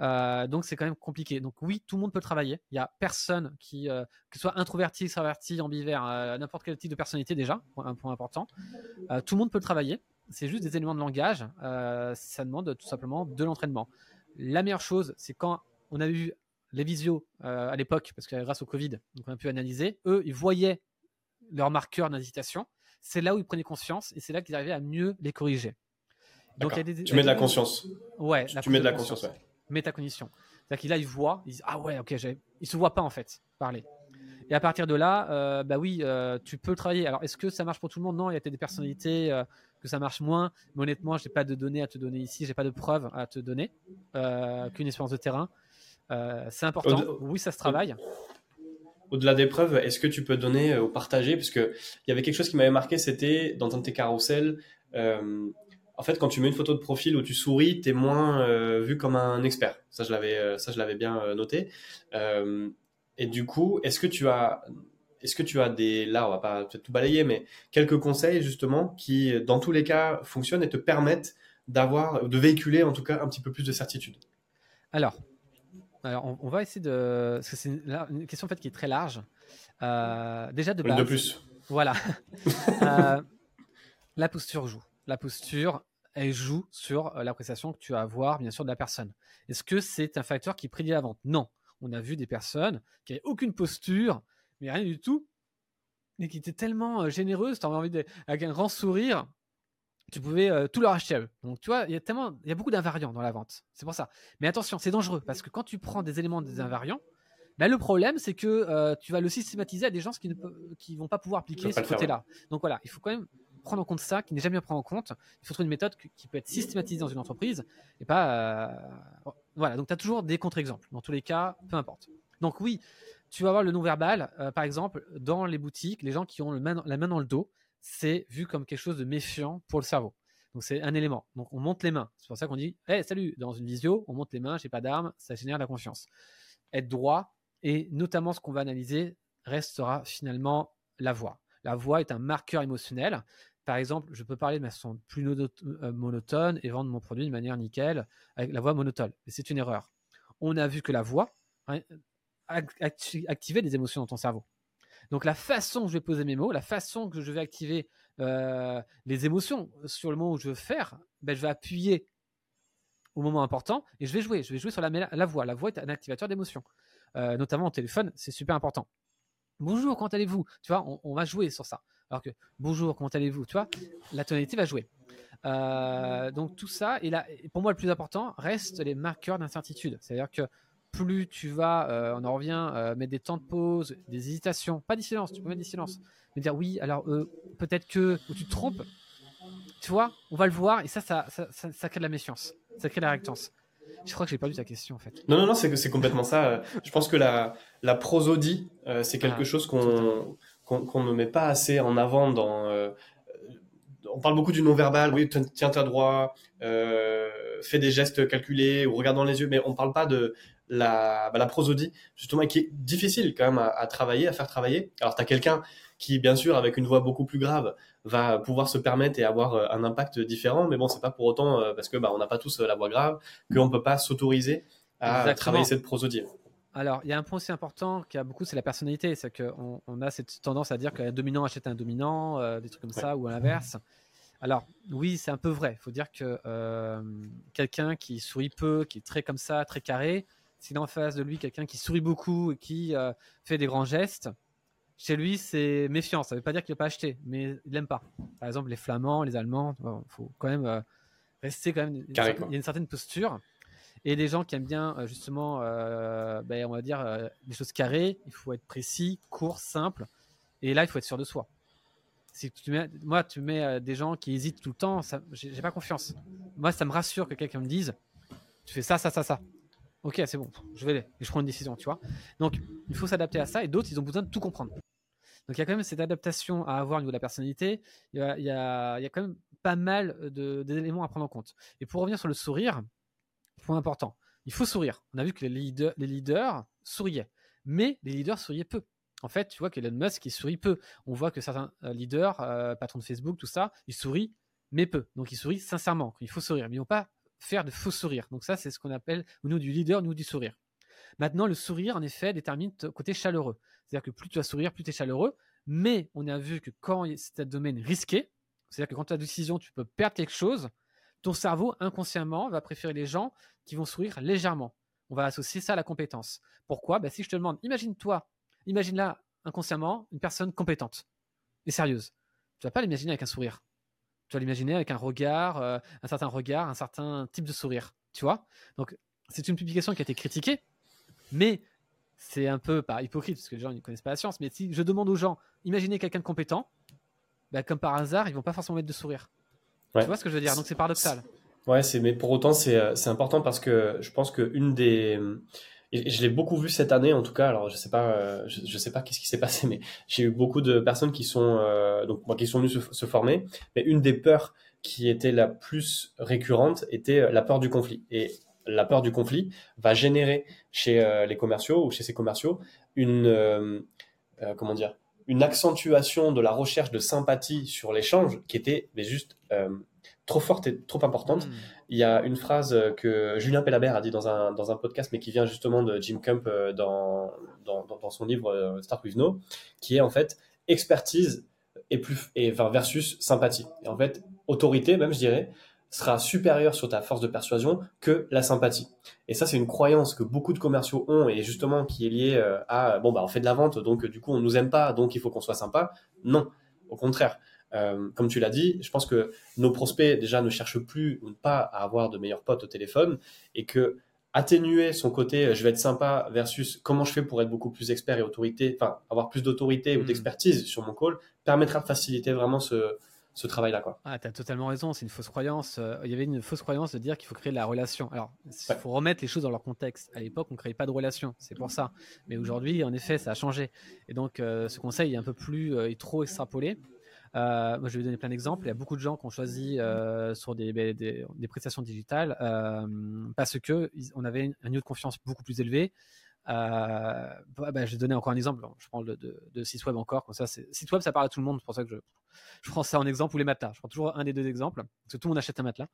Euh, donc c'est quand même compliqué. Donc oui, tout le monde peut travailler. Il y a personne qui, euh, que ce soit introverti, extraverti, ambivert, n'importe quel type de personnalité déjà, un point important. tout le monde peut travailler. C'est juste des éléments de langage. ça demande tout simplement de l'entraînement. La meilleure chose, c'est quand on a eu les visios à l'époque, parce que grâce au Covid, donc on a pu analyser. Eux, ils voyaient leurs marqueurs d'hésitation c'est là où ils prenaient conscience et c'est là qu'ils arrivaient à mieux les corriger.
Donc, tu mets de la conscience.
Ouais.
Tu, mets de la conscience, ouais.
Métacognition. C'est-à-dire qu'ils là, ils voient, ils disent Ah ouais, ok, ils se voient pas en fait parler. Et à partir de là, euh, bah oui, euh, tu peux travailler. Alors, est-ce que ça marche pour tout le monde? Non, il y a peut-être des personnalités euh, que ça marche moins. Mais honnêtement, j'ai pas de données à te donner ici, j'ai pas de preuves à te donner qu'une expérience de terrain. c'est important. oui, ça se travaille
au-delà des preuves, est-ce que tu peux donner ou partager? Parce qu'il y avait quelque chose qui m'avait marqué, c'était dans un de tes carousels. Euh, en fait, quand tu mets une photo de profil où tu souris, tu es moins euh, vu comme un expert. Ça, je l'avais, euh, ça, je l'avais bien noté. et du coup, est-ce que tu as, est-ce que tu as des, là, on va pas peut-être tout balayer, mais quelques conseils justement qui, dans tous les cas, fonctionnent et te permettent d'avoir, de véhiculer en tout cas un petit peu plus de certitude?
Alors, alors, on, va essayer de. Parce que c'est une, question en fait qui est très large. Euh, déjà de base.
de plus.
Voilà. Euh, la posture joue. La posture, elle joue sur l'appréciation que tu vas avoir, bien sûr, de la personne. Est-ce que c'est un facteur qui prédit la vente? Non. On a vu des personnes qui n'avaient aucune posture, mais rien du tout, et qui étaient tellement généreuses, tu as envie de, avec un grand sourire, tu pouvais euh, tout leur acheter à eux. Donc, tu vois, il y a tellement, il y a beaucoup d'invariants dans la vente. C'est pour ça. Mais attention, c'est dangereux parce que quand tu prends des éléments des invariants, bah, le problème, c'est que euh, tu vas le systématiser à des gens qui ne qui vont pas pouvoir appliquer ce côté-là. Donc voilà, il faut quand même prendre en compte ça, qui n'est jamais pris en compte. Il faut trouver une méthode qui peut être systématisée dans une entreprise et pas. Euh, voilà, donc tu as toujours des contre-exemples. Dans tous les cas, peu importe. Donc oui, tu vas avoir le non-verbal, par exemple, dans les boutiques, les gens qui ont la main dans le dos c'est vu comme quelque chose de méfiant pour le cerveau. Donc c'est un élément. Donc on monte les mains. C'est pour ça qu'on dit hey, salut, dans une visio, on monte les mains, j'ai pas d'armes, ça génère la confiance. Être droit, et notamment ce qu'on va analyser, restera finalement la voix. La voix est un marqueur émotionnel. Par exemple, je peux parler de façon plus euh, monotone et vendre mon produit de manière nickel avec la voix monotone. C'est une erreur. On a vu que la voix hein, activait des émotions dans ton cerveau. Donc la façon que je vais poser mes mots, la façon que je vais activer euh, les émotions sur le mot où je veux faire, ben, je vais appuyer au moment important et je vais jouer. Je vais jouer sur la, voix. La voix est un activateur d'émotions, euh, notamment au téléphone, c'est super important. Bonjour, comment allez-vous? Tu vois, on, va jouer sur ça. Alors que bonjour, comment allez-vous? Tu vois, la tonalité va jouer. Euh, donc tout ça, et là, pour moi le plus important reste les marqueurs d'incertitude. C'est-à-dire que plus tu vas, euh, on en revient, euh, mettre des temps de pause, des hésitations, pas des silences, tu peux mettre des silences, mais dire oui, alors peut-être que, ou tu te trompes, tu vois, on va le voir, et ça ça, ça, crée de la méfiance, ça crée de la réactance. Je crois que j'ai perdu ta question en fait.
Non, non, non, c'est, c'est complètement ça. Je pense que la, la prosodie, euh, c'est quelque ah, chose qu'on, qu'on, ne met pas assez en avant dans. Euh, on parle beaucoup du non-verbal, oui, tiens-toi droit, euh, fais des gestes calculés ou regarde dans les yeux, mais on ne parle pas de la, bah, la prosodie, justement, qui est difficile quand même à, à travailler, à faire travailler. Alors, tu as quelqu'un qui, bien sûr, avec une voix beaucoup plus grave, va pouvoir se permettre et avoir euh, un impact différent. Mais bon, c'est pas pour autant parce que bah, on n'a pas tous la voix grave qu'on peut pas s'autoriser à travailler cette prosodie.
Alors, il y a un point aussi important qui a beaucoup, c'est la personnalité. C'est qu'on on a cette tendance à dire qu'un dominant achète un dominant, des trucs comme ça, ou à l'inverse. Alors, oui, c'est un peu vrai. Il faut dire que quelqu'un qui sourit peu, qui est très comme ça, très carré, s'il a en face de lui quelqu'un qui sourit beaucoup et qui fait des grands gestes, chez lui, c'est méfiant. Ça ne veut pas dire qu'il n'a pas acheté, mais il n'aime pas. Par exemple, les Flamands, les Allemands, il faut quand même euh, rester quand même. il y a une certaine posture. Et les gens qui aiment bien euh, justement, euh, ben, on va dire, les choses carrées, il faut être précis, court, simple. Et là, il faut être sûr de soi. Si tu mets, moi, tu mets des gens qui hésitent tout le temps, j'ai pas confiance. Moi, ça me rassure que quelqu'un me dise, tu fais ça, ça, ça, ça. Ok, c'est bon, je vais aller je prends une décision, tu vois. Donc, il faut s'adapter à ça et d'autres, ils ont besoin de tout comprendre. Donc, il y a quand même cette adaptation à avoir au niveau de la personnalité. Il y a, il y a quand même pas mal d'éléments à prendre en compte. Et pour revenir sur le sourire, point important, il faut sourire. On a vu que les leaders, souriaient, mais les leaders souriaient peu. En fait, tu vois qu'Elon Musk, il sourit peu. On voit que certains euh, leaders, euh, patrons de Facebook, tout ça, ils sourient, mais peu. Donc, ils sourient sincèrement. Il faut sourire, mais ils n'ont pas faire de faux sourires. Donc ça, c'est ce qu'on appelle niveau du leader, niveau du sourire. Maintenant, le sourire, en effet, détermine ton côté chaleureux. C'est-à-dire que plus tu vas sourire, plus tu es chaleureux. Mais on a vu que quand c'est un domaine risqué, c'est-à-dire que quand tu as une décision, tu peux perdre quelque chose, ton cerveau, inconsciemment, va préférer les gens qui vont sourire légèrement. On va associer ça à la compétence. Pourquoi? Ben, Si je te demande, imagine-toi, imagine là, inconsciemment, une personne compétente et sérieuse. Tu vas pas l'imaginer avec un sourire. Tu vas l'imaginer avec un regard, euh, un certain regard, un certain type de sourire. Tu vois? Donc, c'est une publication qui a été critiquée, mais c'est un peu pas hypocrite parce que les gens ne connaissent pas la science. Mais si je demande aux gens, imaginez quelqu'un de compétent, bah, comme par hasard, ils vont pas forcément mettre de sourire. Tu vois ce que je veux dire? Donc, c'est paradoxal.
Ouais, c'est mais pour autant c'est euh, important parce que je pense que une des et je l'ai beaucoup vu cette année en tout cas. Alors je sais pas, euh, je, sais pas qu'est-ce qui s'est passé, mais j'ai eu beaucoup de personnes qui sont euh, donc qui sont venues se, former. Mais une des peurs qui était la plus récurrente était euh, la peur du conflit. Et la peur du conflit va générer chez les commerciaux ou chez ces commerciaux une comment dire une accentuation de la recherche de sympathie sur l'échange qui était mais juste trop forte et trop importante. Hmm. Il y a une phrase que Julien Pellabert a dit dans un, dans un podcast, mais qui vient justement de Jim Camp euh, dans, dans, dans son livre euh, Start with No, qui est en fait expertise et plus, et, versus sympathie. Et en fait, autorité, même je dirais, sera supérieure sur ta force de persuasion que la sympathie. Et ça, c'est une croyance que beaucoup de commerciaux ont et justement qui est liée euh, à bon bah on fait de la vente, donc du coup on nous aime pas, donc il faut qu'on soit sympa. Non, au contraire. Euh, comme tu l'as dit, je pense que nos prospects déjà ne cherchent plus ou pas à avoir de meilleurs potes au téléphone et que atténuer son côté euh, je vais être sympa versus comment je fais pour être beaucoup plus expert et autorité, enfin avoir plus d'autorité ou mm. d'expertise sur mon call permettra de faciliter vraiment ce, ce travail-là. Quoi.
Ah, tu as totalement raison, c'est une fausse croyance. Euh, il y avait une fausse croyance de dire qu'il faut créer de la relation. Alors, il faut remettre les choses dans leur contexte. À l'époque, on ne créait pas de relation, c'est pour ça. Mais aujourd'hui, en effet, ça a changé. Et donc, ce conseil est un peu plus, est trop extrapolé. Euh, moi, je vais donner plein d'exemples. Il y a beaucoup de gens qui ont choisi euh, sur des, des, des, prestations digitales euh, parce que on avait un niveau de confiance beaucoup plus élevé. Euh, bah, je vais donner encore un exemple. Je prends de, de site web encore. Comme ça, site web, ça parle à tout le monde. C'est pour ça que je, prends ça en exemple ou les matelas. Je prends toujours un des deux exemples parce que tout le monde achète un matelas.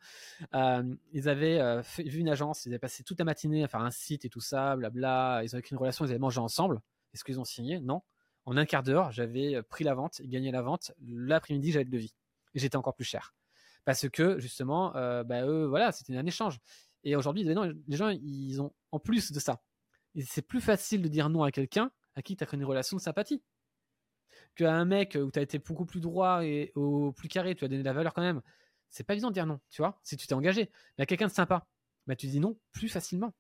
Euh, ils avaient vu une agence, ils avaient passé toute la matinée à faire un site et tout ça, blabla. Ils avaient créé une relation, ils avaient mangé ensemble. Est-ce qu'ils ont signé? Non en un quart d'heure, j'avais euh, pris la vente gagné la vente. L'après-midi, j'avais le devis. Et j'étais encore plus cher. Parce que, justement, euh, bah, eux, voilà, c'était un échange. Et aujourd'hui, les gens, ils ont en plus de ça. C'est plus facile de dire non à quelqu'un à qui tu as créé une relation de sympathie. Qu'à un mec où tu as été beaucoup plus droit et au plus carré, tu as donné de la valeur quand même. C'est pas évident de dire non, tu vois, si tu t'es engagé. Mais à quelqu'un de sympa, bah, tu dis non plus facilement.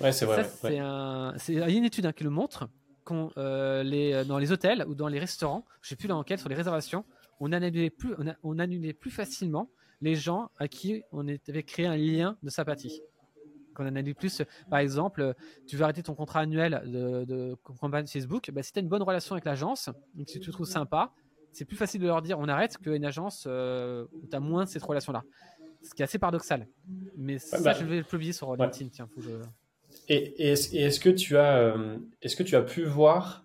Ouais, c'est vrai.
Un... Il y a une étude hein, qui le montre euh, les, euh, dans les hôtels ou dans les restaurants, je sais plus dans lequel, sur les réservations, on annulait plus, on, annulait plus facilement les gens à qui on avait créé un lien de sympathie. Qu'on analyse plus, par exemple, tu veux arrêter ton contrat annuel de, de campagne Facebook, bah, si tu as une bonne relation avec l'agence, si tu te trouves sympa, c'est plus facile de leur dire on arrête qu'une agence euh, où tu as moins cette relation-là. Ce qui est assez paradoxal. Mais ça, bah, je vais le publier sur LinkedIn. Tiens, faut
Et, est-ce que tu as, euh, est-ce que tu as pu voir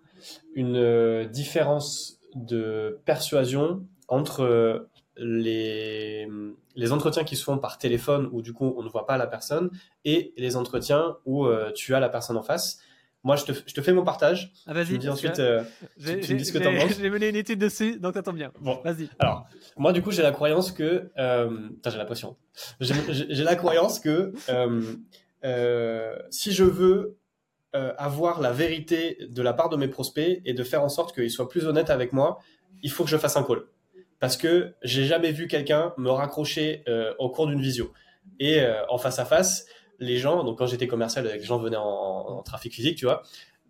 une euh, différence de persuasion entre les, les entretiens qui se font par téléphone où du coup on ne voit pas la personne et les entretiens où tu as la personne en face moi, je te, je te, fais mon partage.
Ah, vas-y.
Tu me dis ensuite, euh, tu, me dis ce que t'en penses.
J'ai mené une étude dessus, donc t'attends bien. Bon, vas-y.
Alors, moi, du coup, j'ai la croyance que, euh, j'ai l'impression. J'ai la croyance que euh, euh, si je veux euh, avoir la vérité de la part de mes prospects et de faire en sorte qu'ils soient plus honnêtes avec moi, il faut que je fasse un call. Parce que j'ai jamais vu quelqu'un me raccrocher euh, au cours d'une visio et en face à face les gens, donc quand j'étais commercial, les gens venaient en, trafic physique, tu vois,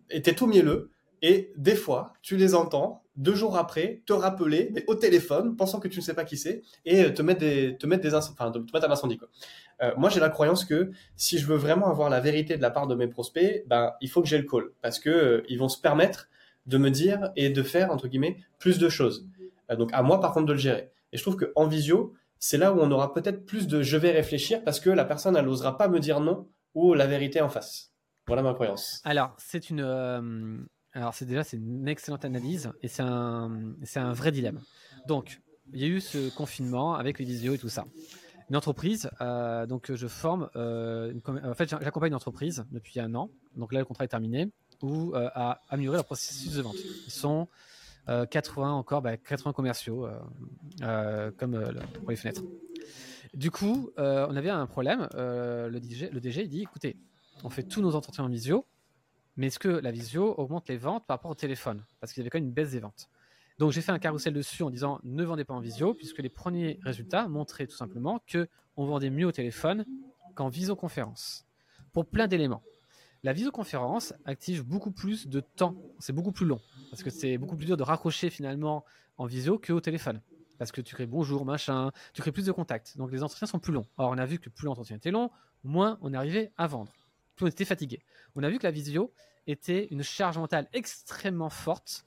étaient tout mielleux. Et des fois, tu les entends deux jours après te rappeler, mais au téléphone, pensant que tu ne sais pas qui c'est, et te mettre des, te mettre des, enfin, te mettre à l'incendie, quoi. Euh, moi, j'ai la croyance que si je veux vraiment avoir la vérité de la part de mes prospects, ben, il faut que j'ai le call, parce que euh, ils vont se permettre de me dire et de faire entre guillemets plus de choses. Euh, donc à moi, par contre, de le gérer. Et je trouve que en visio, c'est là où on aura peut-être plus de je vais réfléchir parce que la personne, elle n'osera pas me dire non ou la vérité en face. Voilà ma croyance.
Alors, c'est une. Euh, alors, c'est déjà c'est une excellente analyse et c'est un, c'est un vrai dilemme. Donc, il y a eu ce confinement avec les visios et tout ça. Une entreprise, euh, donc je forme, en fait, j'accompagne une entreprise depuis un an. Donc là, le contrat est terminé, où à améliorer leur processus de vente. Ils sont 80 euh, encore, 80 bah, commerciaux, euh, euh, comme pour les fenêtres. Du coup, on avait un problème. le, DG, le DG, dit écoutez, on fait tous nos entretiens en visio, mais est-ce que la visio augmente les ventes par rapport au téléphone? Parce qu'il y avait quand même une baisse des ventes. Donc j'ai fait un carrousel dessus en disant ne vendez pas en visio, puisque les premiers résultats montraient tout simplement que on vendait mieux au téléphone qu'en visioconférence, pour plein d'éléments. La visioconférence active beaucoup plus de temps, c'est beaucoup plus long, parce que c'est beaucoup plus dur de raccrocher finalement en visio qu'au téléphone. Parce que tu crées bonjour, machin, tu crées plus de contacts. Donc les entretiens sont plus longs. Alors on a vu que plus l'entretien était long, moins on arrivait à vendre. Plus on était fatigué. On a vu que la visio était une charge mentale extrêmement forte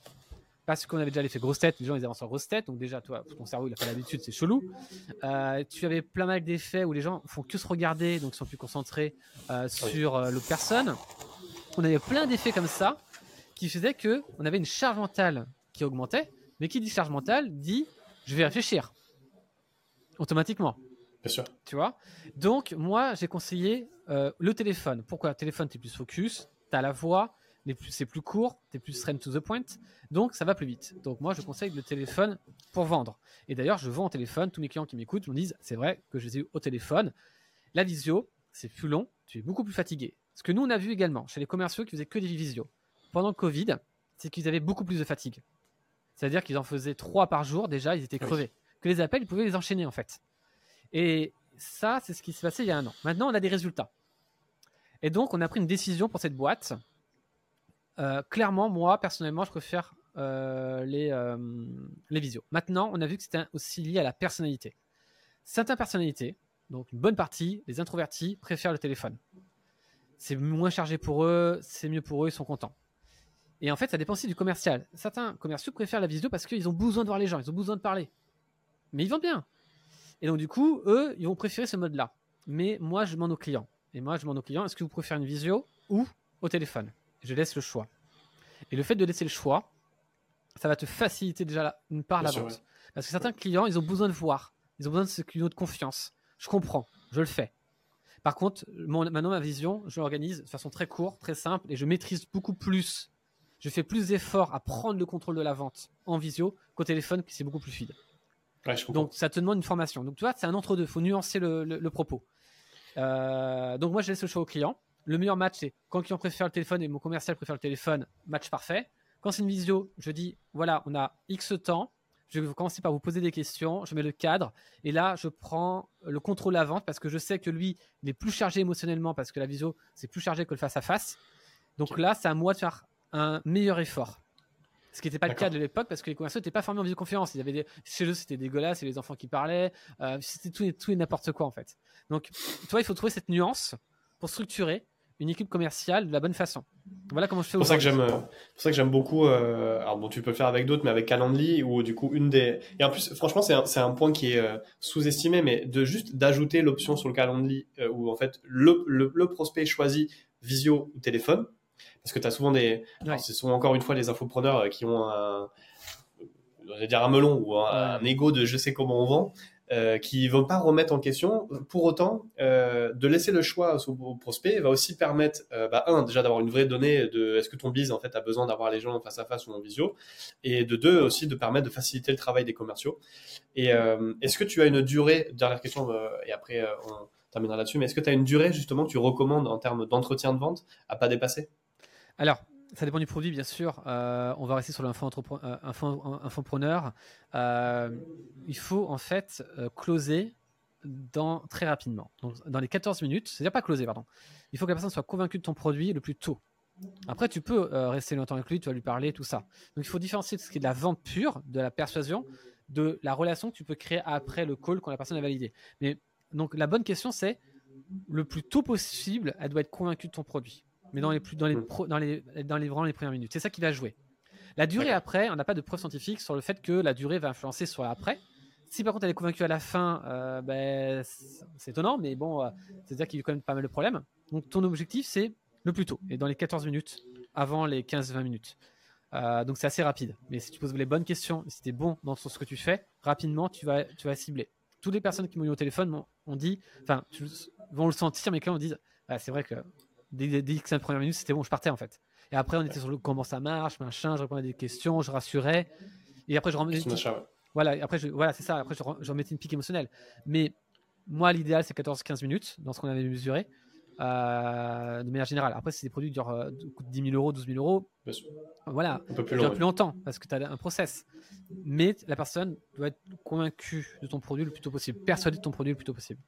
parce qu'on avait déjà l'effet grosse tête, les gens ils avancent en grosse tête, donc déjà toi, ton cerveau il a pas l'habitude, c'est chelou. Euh, tu avais plein mal d'effets où les gens font que se regarder, donc ils sont plus concentrés euh, sur euh, l'autre personne. On avait plein d'effets comme ça qui faisaient que on avait une charge mentale qui augmentait, mais qui dit charge mentale dit je vais réfléchir automatiquement.
Bien sûr.
Tu vois? Donc moi j'ai conseillé le téléphone. Pourquoi? Le téléphone, tu es plus focus, tu as la voix, c'est plus court, tu es plus straight to the point, donc ça va plus vite. Donc moi, je conseille le téléphone pour vendre. Et d'ailleurs, je vends au téléphone, tous mes clients qui m'écoutent me disent, c'est vrai que je les ai eu au téléphone. La visio, c'est plus long, tu es beaucoup plus fatigué. Ce que nous, on a vu également chez les commerciaux qui faisaient que des visio pendant le Covid, c'est qu'ils avaient beaucoup plus de fatigue. C'est-à-dire qu'ils en faisaient trois par jour, déjà, ils étaient crevés. Que les appels, ils pouvaient les enchaîner en fait. Et ça, c'est ce qui s'est passé il y a un an. Maintenant, on a des résultats. Et donc, on a pris une décision pour cette boîte euh, clairement, moi, personnellement, je préfère euh, les, euh, visios. Maintenant, on a vu que c'était aussi lié à la personnalité. Certaines personnalités, donc une bonne partie, les introvertis, préfèrent le téléphone. C'est moins chargé pour eux, c'est mieux pour eux, ils sont contents. Et en fait, ça dépend aussi du commercial. Certains commerciaux préfèrent la visio parce qu'ils ont besoin de voir les gens, ils ont besoin de parler. Mais ils vendent bien. Et donc, du coup, eux, ils vont préférer ce mode-là. Mais moi, je demande aux clients. Et moi, je demande aux clients, est-ce que vous préférez une visio ou au téléphone? Je laisse le choix. Et le fait de laisser le choix, ça va te faciliter déjà une part la vente. Parce que certains clients, ils ont besoin de voir. Ils ont besoin de ce client de confiance. Je comprends, je le fais. Par contre, maintenant, ma vision, je l'organise de façon très courte, très simple, et je maîtrise beaucoup plus. Je fais plus d'efforts à prendre le contrôle de la vente en visio qu'au téléphone, qui c'est beaucoup plus fluide. donc, ça te demande une formation. Donc, tu vois, c'est un entre-deux. Il faut nuancer le, propos. Euh, donc, moi, je laisse le choix au client. Le meilleur match, c'est quand le client préfère le téléphone et mon commercial préfère le téléphone, match parfait. Quand c'est une visio, je dis voilà, on a X temps. Je vais commencer par vous poser des questions, je mets le cadre, et là, je prends le contrôle à la vente parce que je sais que lui, il est plus chargé émotionnellement parce que la visio, c'est plus chargé que le face-à-face. Donc là, c'est à moi de faire un meilleur effort. Ce qui n'était pas le cas de l'époque parce que les commerciaux n'étaient pas formés en visioconférence. Ils avaient des... Chez eux, c'était dégueulasse, et les enfants qui parlaient. Euh, c'était tout et, tout et n'importe quoi en fait. Donc, toi, il faut trouver cette nuance pour structurer une équipe commerciale de la bonne façon. Voilà comment je fais.
C'est pour ça que j'aime, pour ça que j'aime beaucoup. Euh, alors bon, tu peux le faire avec d'autres, mais avec Calendly ou du coup une des. Et en plus, franchement, c'est un, c'est un point qui est euh, sous-estimé, mais de juste d'ajouter l'option sur le Calendly où en fait le, le, le prospect choisit visio ou téléphone parce que tu as souvent des. Ce sont encore une fois les infopreneurs euh, qui ont un. Je vais dire un melon ou un, ego de je sais comment on vend. Euh, qui ne vont pas remettre en question. Pour autant, euh, de laisser le choix au, prospect va aussi permettre, bah, un, déjà d'avoir une vraie donnée de est-ce que ton biz en fait a besoin d'avoir les gens face à face ou en visio, et de deux aussi de permettre de faciliter le travail des commerciaux. Et est-ce que tu as une durée, dernière question, et après on terminera là-dessus, mais est-ce que tu as une durée justement tu recommandes en termes d'entretien de vente à pas dépasser?
Alors, ça dépend du produit, bien sûr. Euh, on va rester sur l'infopreneur. Euh, euh, il faut en fait closer très rapidement. dans les 14 minutes, c'est-à-dire pas closer, pardon. Il faut que la personne soit convaincue de ton produit le plus tôt. Après, tu peux rester longtemps avec lui, tu vas lui parler, tout ça. Donc, il faut différencier ce qui est de la vente pure, de la persuasion, de la relation que tu peux créer après le call quand la personne a validé. Mais donc, la bonne question, c'est le plus tôt possible, elle doit être convaincue de ton produit mais dans les, plus, dans les, mm. dans les, dans les, vraiment les premières minutes. C'est ça qui va jouer. La durée après, on n'a pas de preuve scientifique sur le fait que la durée va influencer sur l'après. Si par contre elle est convaincue à la fin, euh, ben, c'est étonnant, mais bon, euh, c'est-à-dire qu'il y a quand même pas mal de problèmes. Donc ton objectif, c'est le plus tôt, et dans les 14 minutes, avant les 15-20 minutes. Euh, donc c'est assez rapide. Mais si tu poses les bonnes questions, si tu es bon dans ce que tu fais, rapidement, tu vas, tu vas cibler. Toutes les personnes qui m'ont eu au téléphone m'ont dit, enfin, vont le sentir, mais quand on dit, ah, c'est vrai que dès, dès que c'est la première minute, c'était bon, je partais en fait. Et après, on était sur le comment ça marche, machin, je répondais à des questions, je rassurais. Et après, je remettais. Voilà, après, je, voilà, c'est ça. Après, je, je, remettais une pique émotionnelle. Mais moi, l'idéal, c'est 14-15 minutes dans ce qu'on avait mesuré. Euh, de manière générale. Après, c'est des produits qui durent, euh, 10 000 euros, 12 000 euros. Voilà, un peu plus, plus longtemps parce que tu as un process. Mais la personne doit être convaincue de ton produit le plus tôt possible, persuadée de ton produit le plus tôt possible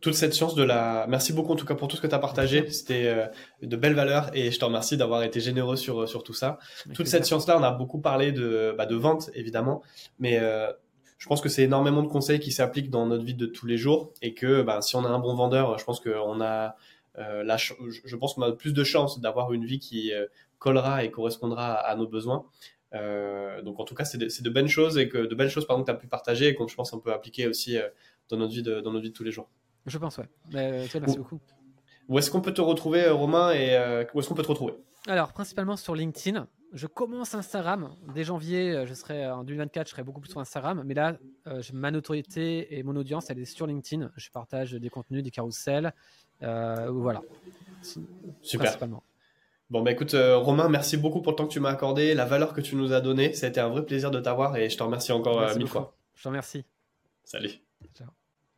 toute cette science de la. Merci beaucoup en tout cas pour tout ce que tu as partagé. C'était euh, de belles valeurs et je te remercie d'avoir été généreux sur, sur tout ça. toute cette science-là, on a beaucoup parlé de, bah, de vente évidemment, mais euh, je pense que c'est énormément de conseils qui s'appliquent dans notre vie de tous les jours et que bah, si on a un bon vendeur, je pense qu'on a euh, la je pense qu'on a plus de chances d'avoir une vie qui collera et correspondra à, nos besoins. donc en tout cas, c'est de, de, bonnes choses et que de belles choses pardon que tu as pu partager et qu'on je pense on peut appliquer aussi dans notre vie de, dans notre vie de tous les jours.
Je pense, ouais. Mais, euh, merci beaucoup.
Où est-ce qu'on peut te retrouver, euh, Romain, et euh, où est-ce qu'on peut te retrouver?
Alors, principalement sur LinkedIn. Je commence Instagram. Dès janvier, je serai en 2024, je serai beaucoup plus sur Instagram. Mais là, ma notoriété et mon audience, elle est sur LinkedIn. Je partage des contenus, des carousels. voilà.
Super. Bon, bah écoute, Romain, merci beaucoup pour le temps que tu m'as accordé, la valeur que tu nous as donnée. Ça a été un vrai plaisir de t'avoir et je te remercie encore mille fois.
Je te remercie.
Salut.
Ciao.